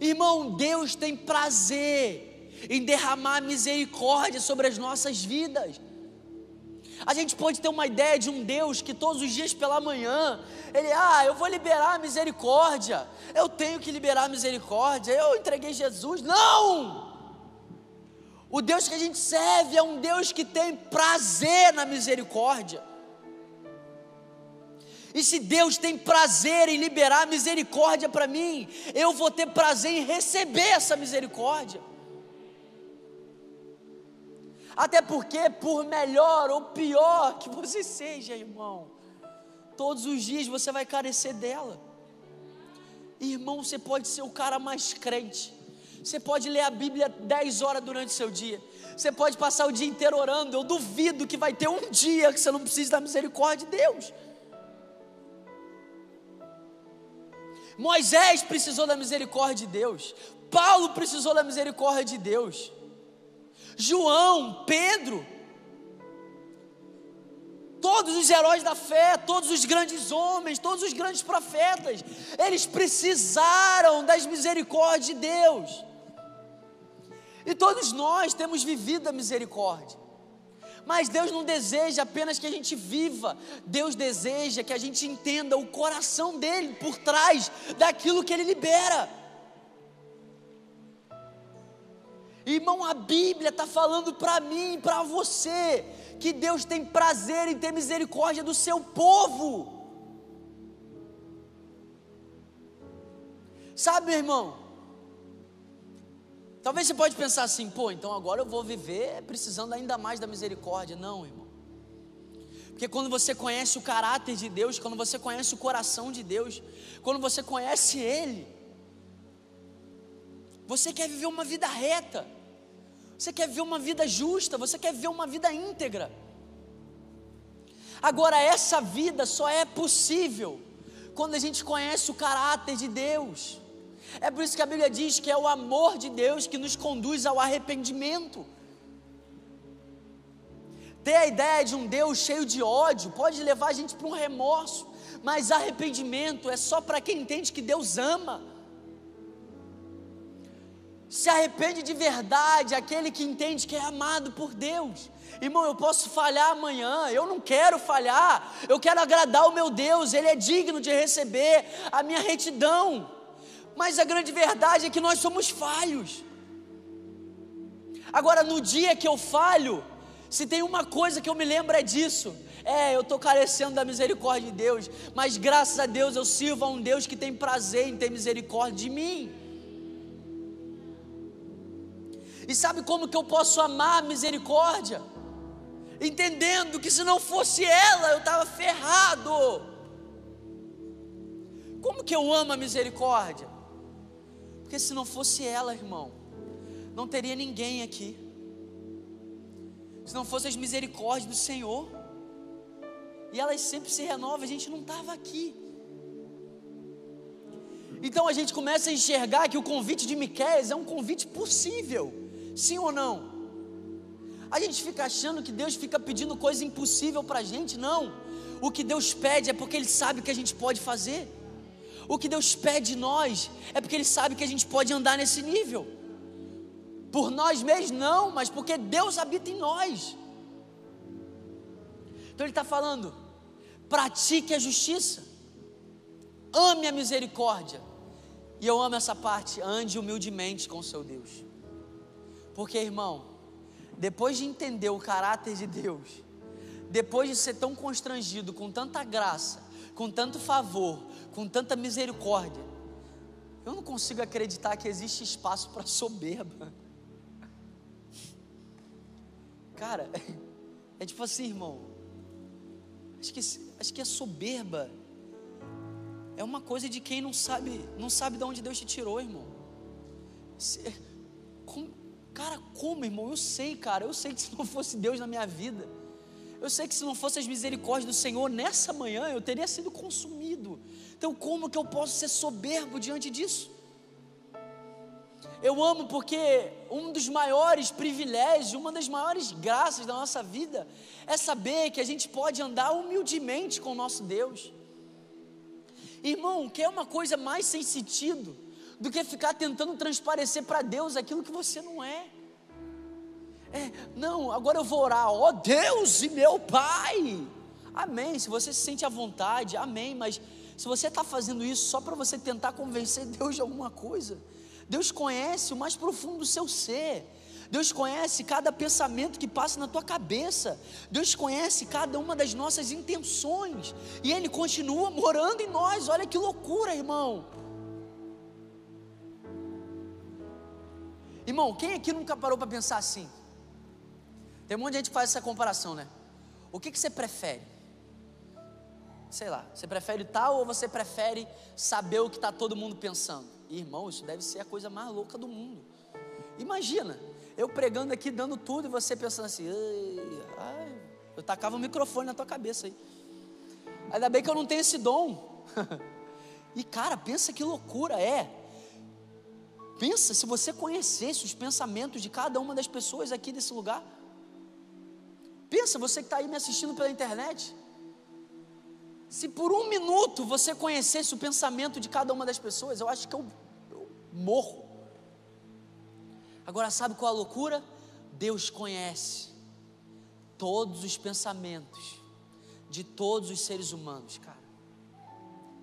Irmão, Deus tem prazer em derramar misericórdia sobre as nossas vidas. A gente pode ter uma ideia de um Deus que todos os dias pela manhã, ele, ah, eu vou liberar a misericórdia, eu tenho que liberar a misericórdia, eu entreguei Jesus. Não! O Deus que a gente serve é um Deus que tem prazer na misericórdia. E se Deus tem prazer em liberar misericórdia para mim, eu vou ter prazer em receber essa misericórdia. Até porque, por melhor ou pior que você seja, irmão, todos os dias você vai carecer dela. Irmão, você pode ser o cara mais crente. Você pode ler a Bíblia 10 horas durante o seu dia. Você pode passar o dia inteiro orando. Eu duvido que vai ter um dia que você não precise da misericórdia de Deus. Moisés precisou da misericórdia de Deus. Paulo precisou da misericórdia de Deus. João, Pedro, todos os heróis da fé, todos os grandes homens, todos os grandes profetas, eles precisaram das misericórdias de Deus. E todos nós temos vivido a misericórdia. Mas Deus não deseja apenas que a gente viva, Deus deseja que a gente entenda o coração dele por trás daquilo que ele libera. Irmão, a Bíblia está falando para mim, para você, que Deus tem prazer em ter misericórdia do seu povo. Sabe, meu irmão? Talvez você pode pensar assim, pô, então agora eu vou viver precisando ainda mais da misericórdia. Não, irmão. Porque quando você conhece o caráter de Deus, quando você conhece o coração de Deus, quando você conhece Ele, você quer viver uma vida reta, você quer viver uma vida justa, você quer viver uma vida íntegra. Agora, essa vida só é possível quando a gente conhece o caráter de Deus. É por isso que a Bíblia diz que é o amor de Deus que nos conduz ao arrependimento. Ter a ideia de um Deus cheio de ódio pode levar a gente para um remorso, mas arrependimento é só para quem entende que Deus ama se arrepende de verdade, aquele que entende que é amado por Deus. Irmão, eu posso falhar amanhã, eu não quero falhar, eu quero agradar o meu Deus, Ele é digno de receber a minha retidão. Mas a grande verdade é que nós somos falhos. Agora, no dia que eu falho, se tem uma coisa que eu me lembro é disso. É, eu estou carecendo da misericórdia de Deus, mas graças a Deus eu sirvo a um Deus que tem prazer em ter misericórdia de mim. E sabe como que eu posso amar a misericórdia? Entendendo que se não fosse ela, eu estava ferrado. Como que eu amo a misericórdia? Porque se não fosse ela, irmão, não teria ninguém aqui. Se não fosse as misericórdias do Senhor, e elas sempre se renovam, a gente não estava aqui. Então a gente começa a enxergar que o convite de Miqueias é um convite possível. Sim ou não? A gente fica achando que Deus fica pedindo coisa impossível para a gente, não. O que Deus pede é porque Ele sabe que a gente pode fazer. O que Deus pede de nós é porque Ele sabe que a gente pode andar nesse nível. Por nós mesmos, não, mas porque Deus habita em nós. Então Ele está falando: pratique a justiça, ame a misericórdia. E eu amo essa parte, ande humildemente com o seu Deus. Porque, irmão, depois de entender o caráter de Deus, depois de ser tão constrangido com tanta graça, com tanto favor, com tanta misericórdia, eu não consigo acreditar que existe espaço para soberba. Cara, é tipo assim, irmão. Acho que, acho que a soberba é uma coisa de quem não sabe, não sabe de onde Deus te tirou, irmão. como, cara, como, irmão? Eu sei, cara, eu sei que se não fosse Deus na minha vida, eu sei que se não fosse as misericórdias do Senhor nessa manhã, eu teria sido consumido. Então, como que eu posso ser soberbo diante disso? Eu amo porque um dos maiores privilégios, uma das maiores graças da nossa vida é saber que a gente pode andar humildemente com o nosso Deus. Irmão, quer uma coisa mais sem sentido do que ficar tentando transparecer para Deus aquilo que você não é? É, não, agora eu vou orar, ó oh, Deus e meu Pai. Amém. Se você se sente à vontade, amém. Mas se você está fazendo isso só para você tentar convencer Deus de alguma coisa, Deus conhece o mais profundo do seu ser. Deus conhece cada pensamento que passa na tua cabeça. Deus conhece cada uma das nossas intenções. E Ele continua morando em nós. Olha que loucura, irmão. Irmão, quem aqui nunca parou para pensar assim? Tem um monte de gente que faz essa comparação, né? O que, que você prefere? Sei lá, você prefere tal ou você prefere saber o que está todo mundo pensando? Irmão, isso deve ser a coisa mais louca do mundo. Imagina, eu pregando aqui, dando tudo, e você pensando assim, ai, eu tacava o microfone na tua cabeça aí. Ainda bem que eu não tenho esse dom. e cara, pensa que loucura é. Pensa se você conhecesse os pensamentos de cada uma das pessoas aqui desse lugar. Pensa, você que está aí me assistindo pela internet. Se por um minuto você conhecesse o pensamento de cada uma das pessoas, eu acho que eu, eu morro. Agora, sabe qual a loucura? Deus conhece todos os pensamentos de todos os seres humanos, cara.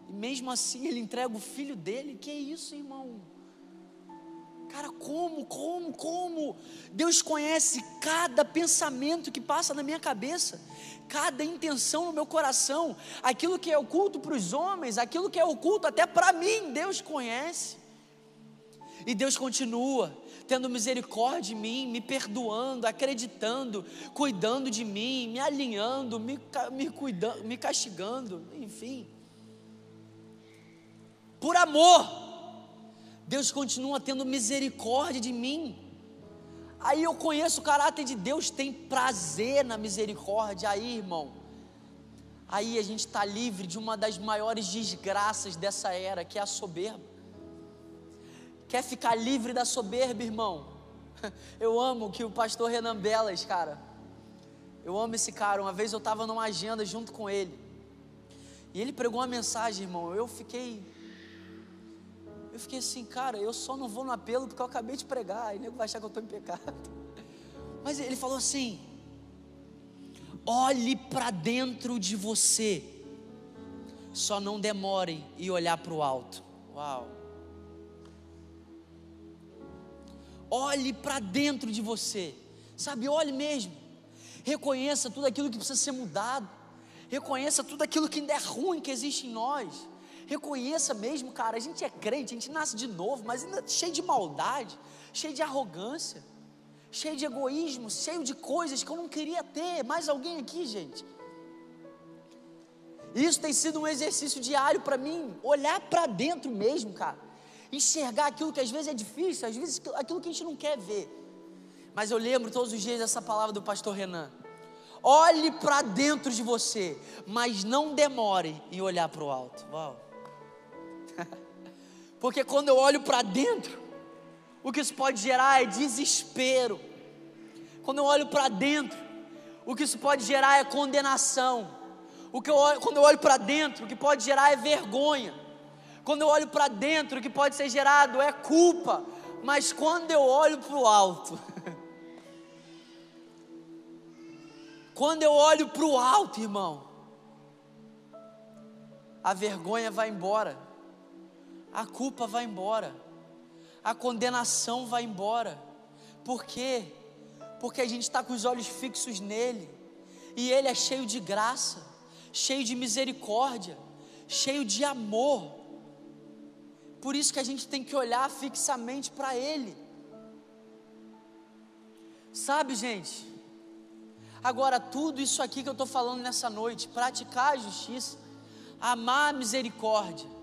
E mesmo assim, Ele entrega o filho dele. Que é isso, irmão? Cara, como, como, como? Deus conhece cada pensamento que passa na minha cabeça, cada intenção no meu coração, aquilo que é oculto para os homens, aquilo que é oculto até para mim, Deus conhece. E Deus continua tendo misericórdia de mim, me perdoando, acreditando, cuidando de mim, me alinhando, me, me cuidando, me castigando, enfim. Por amor Deus continua tendo misericórdia de mim. Aí eu conheço o caráter de Deus, tem prazer na misericórdia. Aí, irmão, aí a gente está livre de uma das maiores desgraças dessa era, que é a soberba. Quer ficar livre da soberba, irmão? Eu amo que o pastor Renan Belas, cara. Eu amo esse cara. Uma vez eu estava numa agenda junto com ele. E ele pregou uma mensagem, irmão. Eu fiquei eu fiquei assim, cara, eu só não vou no apelo porque eu acabei de pregar, aí nego vai achar que eu estou em pecado. Mas ele falou assim: olhe para dentro de você, só não demore e olhar para o alto. Uau! Olhe para dentro de você, sabe? Olhe mesmo, reconheça tudo aquilo que precisa ser mudado, reconheça tudo aquilo que ainda é ruim que existe em nós Reconheça mesmo, cara, a gente é crente, a gente nasce de novo, mas ainda cheio de maldade, cheio de arrogância, cheio de egoísmo, cheio de coisas que eu não queria ter. Mais alguém aqui, gente? Isso tem sido um exercício diário para mim, olhar para dentro mesmo, cara. Enxergar aquilo que às vezes é difícil, às vezes aquilo que a gente não quer ver. Mas eu lembro todos os dias dessa palavra do pastor Renan. Olhe para dentro de você, mas não demore em olhar para o alto. Uau. Porque quando eu olho para dentro, o que isso pode gerar é desespero. Quando eu olho para dentro, o que isso pode gerar é condenação. O que eu olho, quando eu olho para dentro, o que pode gerar é vergonha. Quando eu olho para dentro, o que pode ser gerado é culpa. Mas quando eu olho para o alto, quando eu olho para o alto, irmão, a vergonha vai embora a culpa vai embora, a condenação vai embora. Por quê? Porque a gente está com os olhos fixos nele, e ele é cheio de graça, cheio de misericórdia, cheio de amor. Por isso que a gente tem que olhar fixamente para ele. Sabe, gente? Agora, tudo isso aqui que eu estou falando nessa noite, praticar a justiça, amar a misericórdia,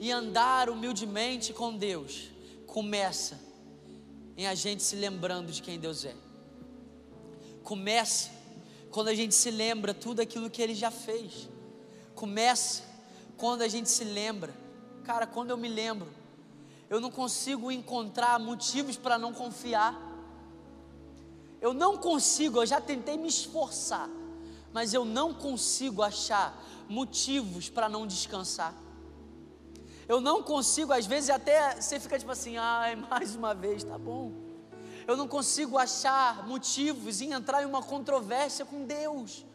e andar humildemente com Deus começa em a gente se lembrando de quem Deus é. Começa quando a gente se lembra tudo aquilo que Ele já fez. Começa quando a gente se lembra. Cara, quando eu me lembro, eu não consigo encontrar motivos para não confiar. Eu não consigo, eu já tentei me esforçar, mas eu não consigo achar motivos para não descansar. Eu não consigo, às vezes até você fica tipo assim, ai, mais uma vez, tá bom. Eu não consigo achar motivos em entrar em uma controvérsia com Deus.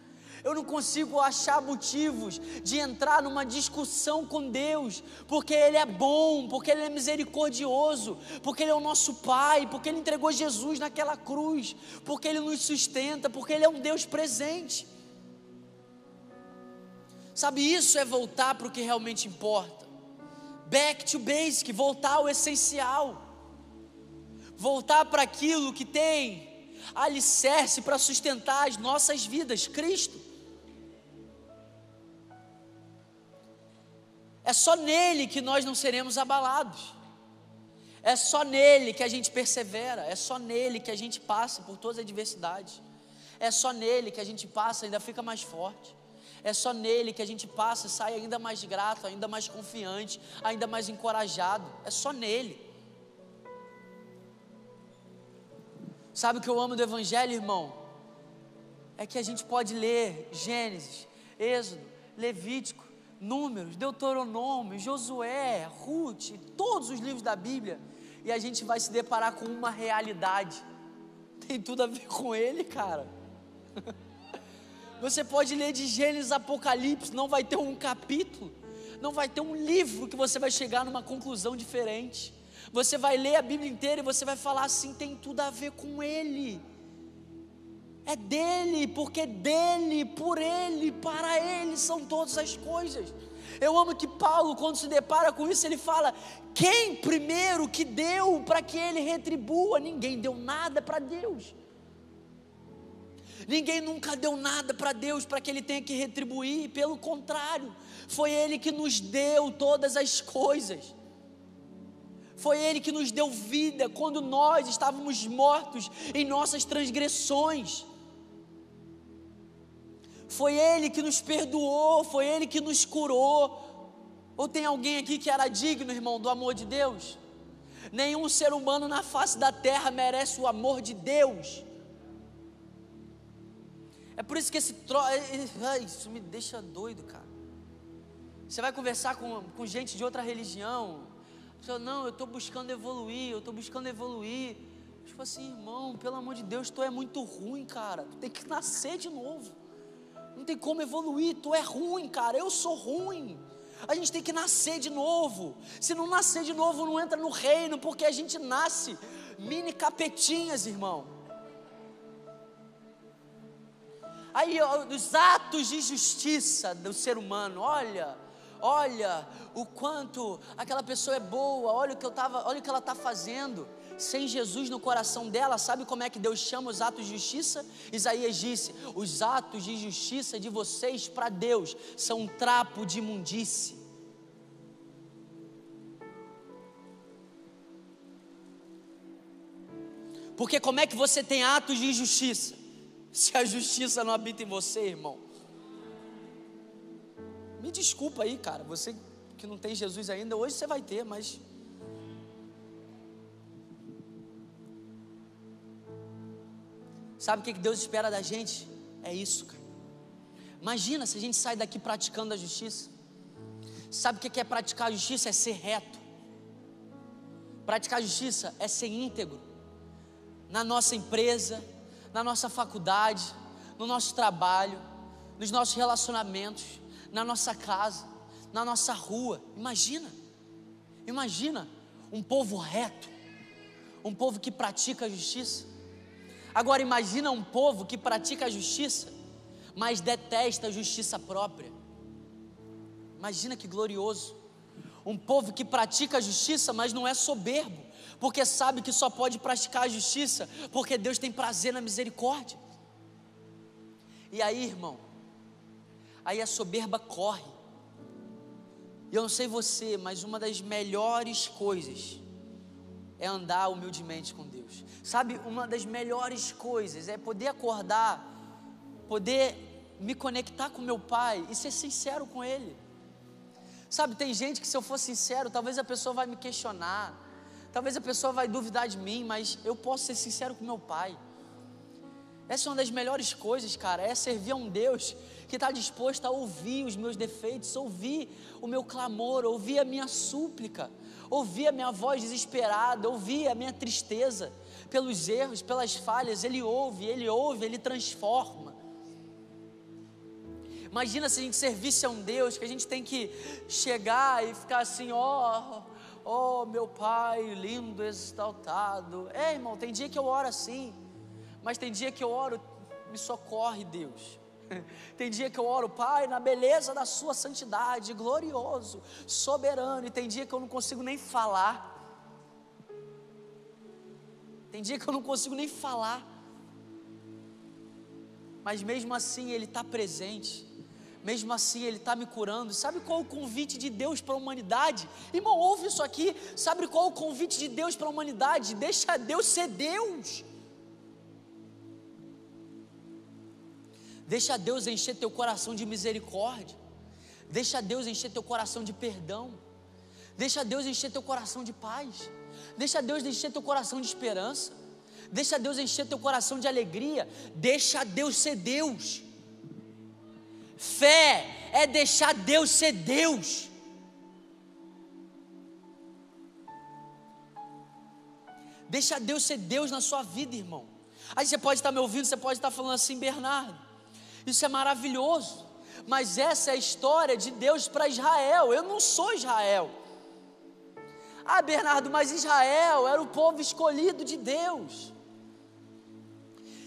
Eu não consigo achar motivos de entrar numa discussão com Deus, porque Ele é bom, porque Ele é misericordioso, porque Ele é o nosso Pai, porque Ele entregou Jesus naquela cruz, porque Ele nos sustenta, porque Ele é um Deus presente. Sabe, isso é voltar para o que realmente importa. Back to basic, voltar ao essencial. Voltar para aquilo que tem alicerce para sustentar as nossas vidas, Cristo. É só nele que nós não seremos abalados. É só nele que a gente persevera, é só nele que a gente passa por todas as adversidades. É só nele que a gente passa e ainda fica mais forte. É só nele que a gente passa e sai ainda mais grato, ainda mais confiante, ainda mais encorajado. É só nele. Sabe o que eu amo do Evangelho, irmão? É que a gente pode ler Gênesis, Êxodo, Levítico, Números, Deuteronômio, Josué, Ruth, todos os livros da Bíblia, e a gente vai se deparar com uma realidade. Tem tudo a ver com ele, cara. Você pode ler de Gênesis Apocalipse, não vai ter um capítulo, não vai ter um livro que você vai chegar numa conclusão diferente. Você vai ler a Bíblia inteira e você vai falar assim: tem tudo a ver com ele. É dele, porque dele, por ele, para ele são todas as coisas. Eu amo que Paulo, quando se depara com isso, ele fala: quem primeiro que deu para que ele retribua? Ninguém deu nada para Deus. Ninguém nunca deu nada para Deus para que ele tenha que retribuir, pelo contrário, foi Ele que nos deu todas as coisas. Foi Ele que nos deu vida quando nós estávamos mortos em nossas transgressões. Foi Ele que nos perdoou, foi Ele que nos curou. Ou tem alguém aqui que era digno, irmão, do amor de Deus? Nenhum ser humano na face da terra merece o amor de Deus. É por isso que esse tro... isso me deixa doido, cara. Você vai conversar com, com gente de outra religião. Você não, eu estou buscando evoluir, eu estou buscando evoluir. Tipo assim, irmão, pelo amor de Deus, tu é muito ruim, cara. Tu tem que nascer de novo. Não tem como evoluir, tu é ruim, cara. Eu sou ruim. A gente tem que nascer de novo. Se não nascer de novo, não entra no reino, porque a gente nasce mini capetinhas, irmão. Aí, os atos de justiça do ser humano, olha, olha o quanto aquela pessoa é boa, olha o que eu tava, olha o que ela está fazendo sem Jesus no coração dela, sabe como é que Deus chama os atos de justiça? Isaías disse: os atos de justiça de vocês para Deus são um trapo de imundície. Porque como é que você tem atos de justiça? Se a justiça não habita em você, irmão. Me desculpa aí, cara, você que não tem Jesus ainda, hoje você vai ter, mas Sabe o que Deus espera da gente? É isso, cara. Imagina se a gente sai daqui praticando a justiça. Sabe o que é praticar a justiça? É ser reto. Praticar a justiça é ser íntegro. Na nossa empresa, na nossa faculdade, no nosso trabalho, nos nossos relacionamentos, na nossa casa, na nossa rua. Imagina, imagina um povo reto, um povo que pratica a justiça. Agora imagina um povo que pratica a justiça, mas detesta a justiça própria. Imagina que glorioso. Um povo que pratica a justiça, mas não é soberbo, porque sabe que só pode praticar a justiça porque Deus tem prazer na misericórdia. E aí, irmão, aí a soberba corre. E eu não sei você, mas uma das melhores coisas é andar humildemente com Deus. Sabe, uma das melhores coisas é poder acordar, poder me conectar com meu pai e ser sincero com ele. Sabe, tem gente que se eu for sincero, talvez a pessoa vai me questionar, talvez a pessoa vai duvidar de mim, mas eu posso ser sincero com meu pai. Essa é uma das melhores coisas, cara, é servir a um Deus que está disposto a ouvir os meus defeitos, ouvir o meu clamor, ouvir a minha súplica, ouvir a minha voz desesperada, ouvir a minha tristeza pelos erros, pelas falhas. Ele ouve, ele ouve, ele transforma. Imagina se a gente servisse a um Deus que a gente tem que chegar e ficar assim, ó, oh, meu Pai lindo, exaltado. É, irmão, tem dia que eu oro assim, mas tem dia que eu oro, me socorre, Deus. Tem dia que eu oro, Pai, na beleza da Sua santidade, glorioso, soberano, e tem dia que eu não consigo nem falar. Tem dia que eu não consigo nem falar. Mas mesmo assim Ele está presente. Mesmo assim Ele está me curando. Sabe qual é o convite de Deus para a humanidade? Irmão, ouve isso aqui. Sabe qual é o convite de Deus para a humanidade? Deixa Deus ser Deus. Deixa Deus encher teu coração de misericórdia. Deixa Deus encher teu coração de perdão. Deixa Deus encher teu coração de paz. Deixa Deus encher teu coração de esperança. Deixa Deus encher teu coração de alegria. Deixa Deus ser Deus. Fé é deixar Deus ser Deus. Deixa Deus ser Deus na sua vida, irmão. Aí você pode estar me ouvindo, você pode estar falando assim, Bernardo. Isso é maravilhoso. Mas essa é a história de Deus para Israel. Eu não sou Israel. Ah, Bernardo, mas Israel era o povo escolhido de Deus.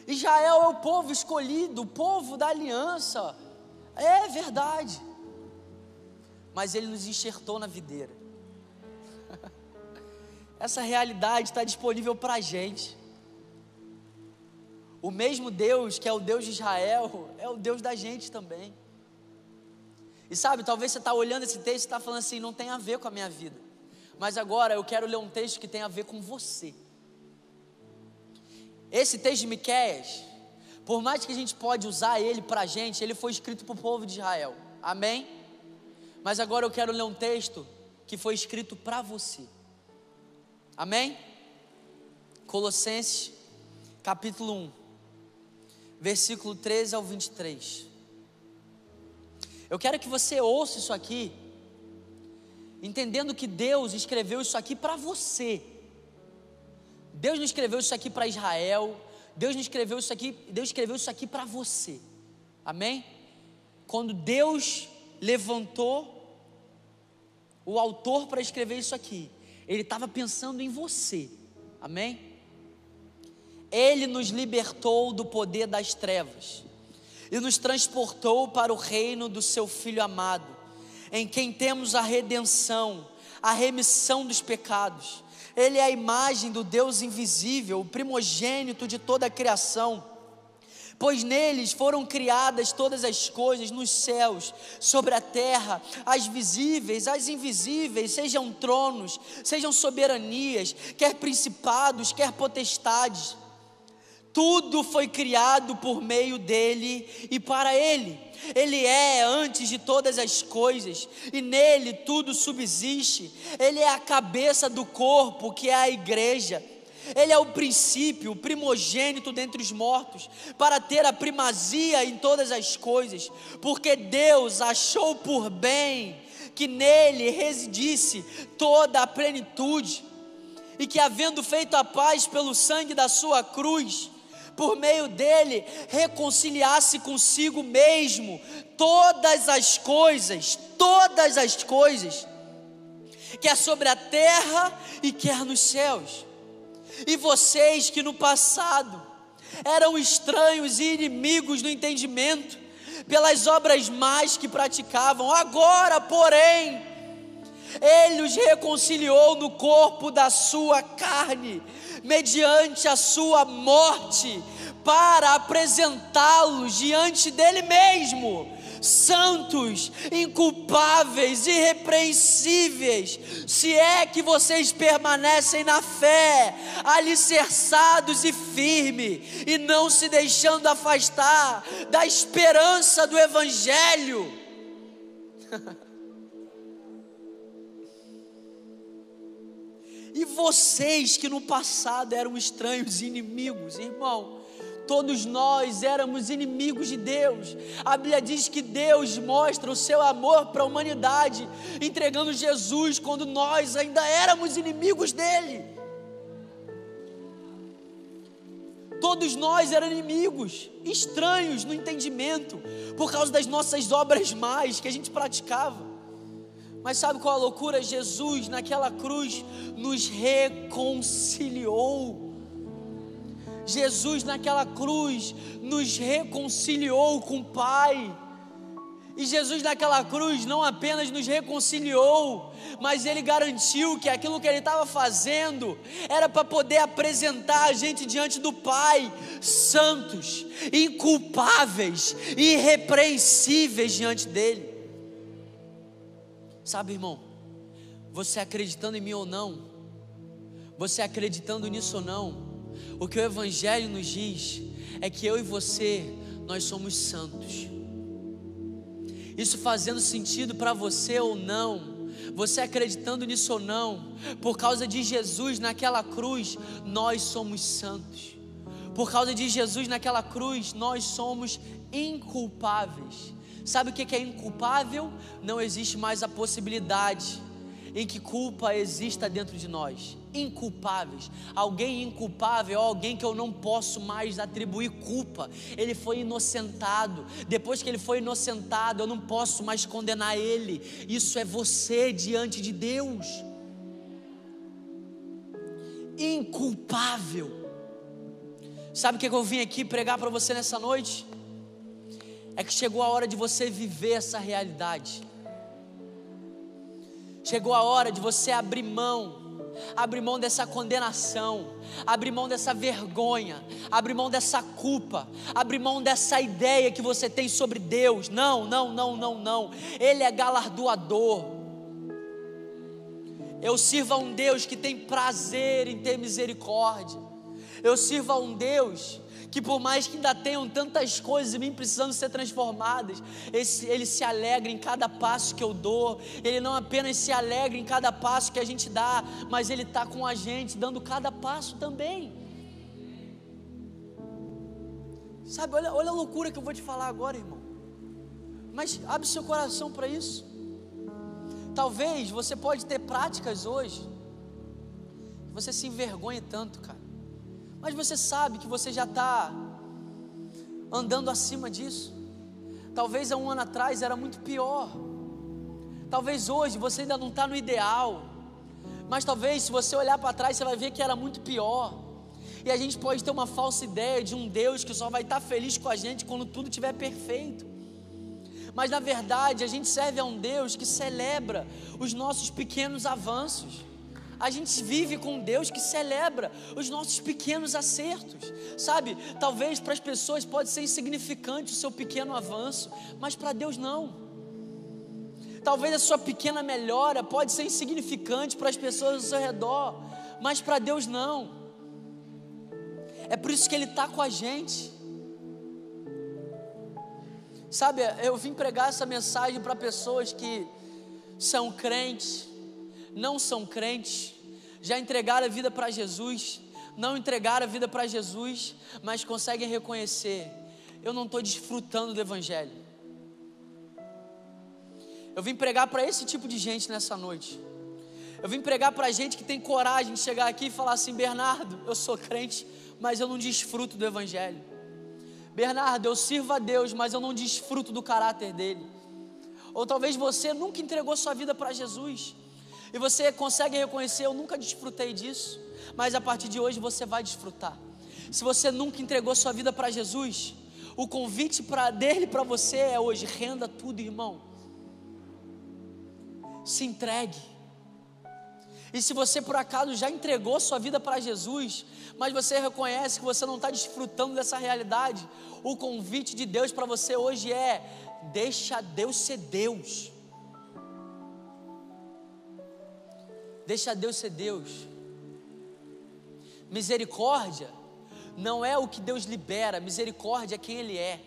Israel é o povo escolhido, o povo da aliança. É verdade. Mas ele nos enxertou na videira. Essa realidade está disponível para a gente. O mesmo Deus que é o Deus de Israel é o Deus da gente também. E sabe, talvez você está olhando esse texto e está falando assim, não tem a ver com a minha vida. Mas agora eu quero ler um texto que tem a ver com você. Esse texto de Miquéias, por mais que a gente pode usar ele para a gente, ele foi escrito para o povo de Israel. Amém? Mas agora eu quero ler um texto que foi escrito para você. Amém? Colossenses, capítulo 1 versículo 13 ao 23. Eu quero que você ouça isso aqui, entendendo que Deus escreveu isso aqui para você. Deus não escreveu isso aqui para Israel, Deus escreveu isso aqui, Deus escreveu isso aqui para você. Amém? Quando Deus levantou o autor para escrever isso aqui, ele estava pensando em você. Amém? Ele nos libertou do poder das trevas e nos transportou para o reino do seu Filho amado, em quem temos a redenção, a remissão dos pecados. Ele é a imagem do Deus invisível, o primogênito de toda a criação. Pois neles foram criadas todas as coisas nos céus, sobre a terra, as visíveis, as invisíveis, sejam tronos, sejam soberanias, quer principados, quer potestades tudo foi criado por meio dele e para ele. Ele é antes de todas as coisas e nele tudo subsiste. Ele é a cabeça do corpo, que é a igreja. Ele é o princípio, o primogênito dentre os mortos, para ter a primazia em todas as coisas, porque Deus achou por bem que nele residisse toda a plenitude, e que, havendo feito a paz pelo sangue da sua cruz, por meio dele reconciliasse consigo mesmo todas as coisas, todas as coisas, quer sobre a terra e quer nos céus. E vocês que no passado eram estranhos e inimigos do entendimento, pelas obras más que praticavam, agora, porém, ele os reconciliou no corpo da sua carne, mediante a sua morte, para apresentá-los diante dele mesmo, santos, inculpáveis, irrepreensíveis, se é que vocês permanecem na fé, alicerçados e firmes, e não se deixando afastar da esperança do Evangelho. e vocês que no passado eram estranhos inimigos, irmão, Todos nós éramos inimigos de Deus. A Bíblia diz que Deus mostra o seu amor para a humanidade, entregando Jesus quando nós ainda éramos inimigos dele. Todos nós éramos inimigos, estranhos no entendimento, por causa das nossas obras mais que a gente praticava. Mas sabe qual a loucura? Jesus, naquela cruz, nos reconciliou Jesus naquela cruz nos reconciliou com o Pai. E Jesus naquela cruz não apenas nos reconciliou, mas ele garantiu que aquilo que ele estava fazendo era para poder apresentar a gente diante do Pai, santos, inculpáveis, irrepreensíveis diante dele. Sabe, irmão, você acreditando em mim ou não, você acreditando nisso ou não, o que o Evangelho nos diz é que eu e você, nós somos santos. Isso fazendo sentido para você ou não, você acreditando nisso ou não, por causa de Jesus naquela cruz, nós somos santos. Por causa de Jesus naquela cruz, nós somos inculpáveis. Sabe o que é inculpável? Não existe mais a possibilidade em que culpa exista dentro de nós. Inculpáveis. Alguém inculpável é alguém que eu não posso mais atribuir culpa. Ele foi inocentado. Depois que ele foi inocentado, eu não posso mais condenar ele. Isso é você diante de Deus. Inculpável. Sabe o que eu vim aqui pregar para você nessa noite? É que chegou a hora de você viver essa realidade. Chegou a hora de você abrir mão, abrir mão dessa condenação, abrir mão dessa vergonha, abrir mão dessa culpa, abrir mão dessa ideia que você tem sobre Deus. Não, não, não, não, não. Ele é galardoador. Eu sirvo a um Deus que tem prazer em ter misericórdia. Eu sirvo a um Deus que por mais que ainda tenham tantas coisas em mim precisando ser transformadas, ele se alegra em cada passo que eu dou, ele não apenas se alegra em cada passo que a gente dá, mas ele está com a gente dando cada passo também. Sabe, olha, olha a loucura que eu vou te falar agora, irmão. Mas abre seu coração para isso. Talvez você pode ter práticas hoje, você se envergonhe tanto, cara mas você sabe que você já está andando acima disso. Talvez há um ano atrás era muito pior. Talvez hoje você ainda não está no ideal. Mas talvez se você olhar para trás, você vai ver que era muito pior. E a gente pode ter uma falsa ideia de um Deus que só vai estar tá feliz com a gente quando tudo estiver perfeito. Mas na verdade, a gente serve a um Deus que celebra os nossos pequenos avanços. A gente vive com Deus que celebra os nossos pequenos acertos, sabe? Talvez para as pessoas pode ser insignificante o seu pequeno avanço, mas para Deus não. Talvez a sua pequena melhora pode ser insignificante para as pessoas ao seu redor, mas para Deus não. É por isso que Ele está com a gente. Sabe, eu vim pregar essa mensagem para pessoas que são crentes, não são crentes, já entregaram a vida para Jesus, não entregaram a vida para Jesus, mas conseguem reconhecer: eu não estou desfrutando do Evangelho. Eu vim pregar para esse tipo de gente nessa noite. Eu vim pregar para gente que tem coragem de chegar aqui e falar assim: Bernardo, eu sou crente, mas eu não desfruto do Evangelho. Bernardo, eu sirvo a Deus, mas eu não desfruto do caráter dele. Ou talvez você nunca entregou sua vida para Jesus, e você consegue reconhecer: eu nunca desfrutei disso, mas a partir de hoje você vai desfrutar. Se você nunca entregou sua vida para Jesus, o convite para dele para você é hoje: renda tudo, irmão. Se entregue. E se você por acaso já entregou sua vida para Jesus, mas você reconhece que você não está desfrutando dessa realidade, o convite de Deus para você hoje é: deixa Deus ser Deus. Deixa Deus ser Deus. Misericórdia não é o que Deus libera, misericórdia é quem Ele é.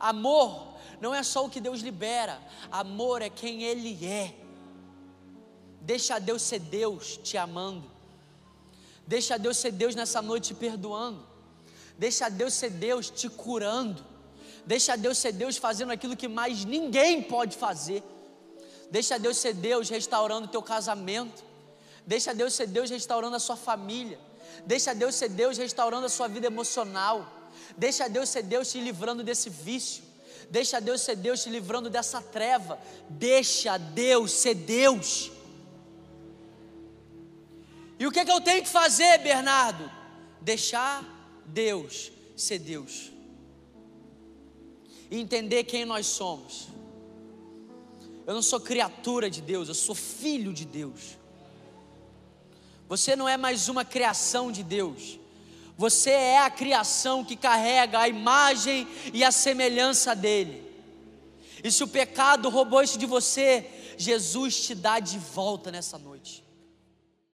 Amor não é só o que Deus libera, amor é quem Ele é. Deixa Deus ser Deus te amando. Deixa Deus ser Deus nessa noite te perdoando. Deixa Deus ser Deus te curando. Deixa Deus ser Deus fazendo aquilo que mais ninguém pode fazer. Deixa Deus ser Deus restaurando o teu casamento. Deixa Deus ser Deus restaurando a sua família. Deixa Deus ser Deus restaurando a sua vida emocional. Deixa Deus ser Deus te livrando desse vício. Deixa Deus ser Deus te livrando dessa treva. Deixa Deus ser Deus. E o que, é que eu tenho que fazer, Bernardo? Deixar Deus ser Deus. E entender quem nós somos. Eu não sou criatura de Deus, eu sou filho de Deus. Você não é mais uma criação de Deus. Você é a criação que carrega a imagem e a semelhança dele. E se o pecado roubou isso de você, Jesus te dá de volta nessa noite.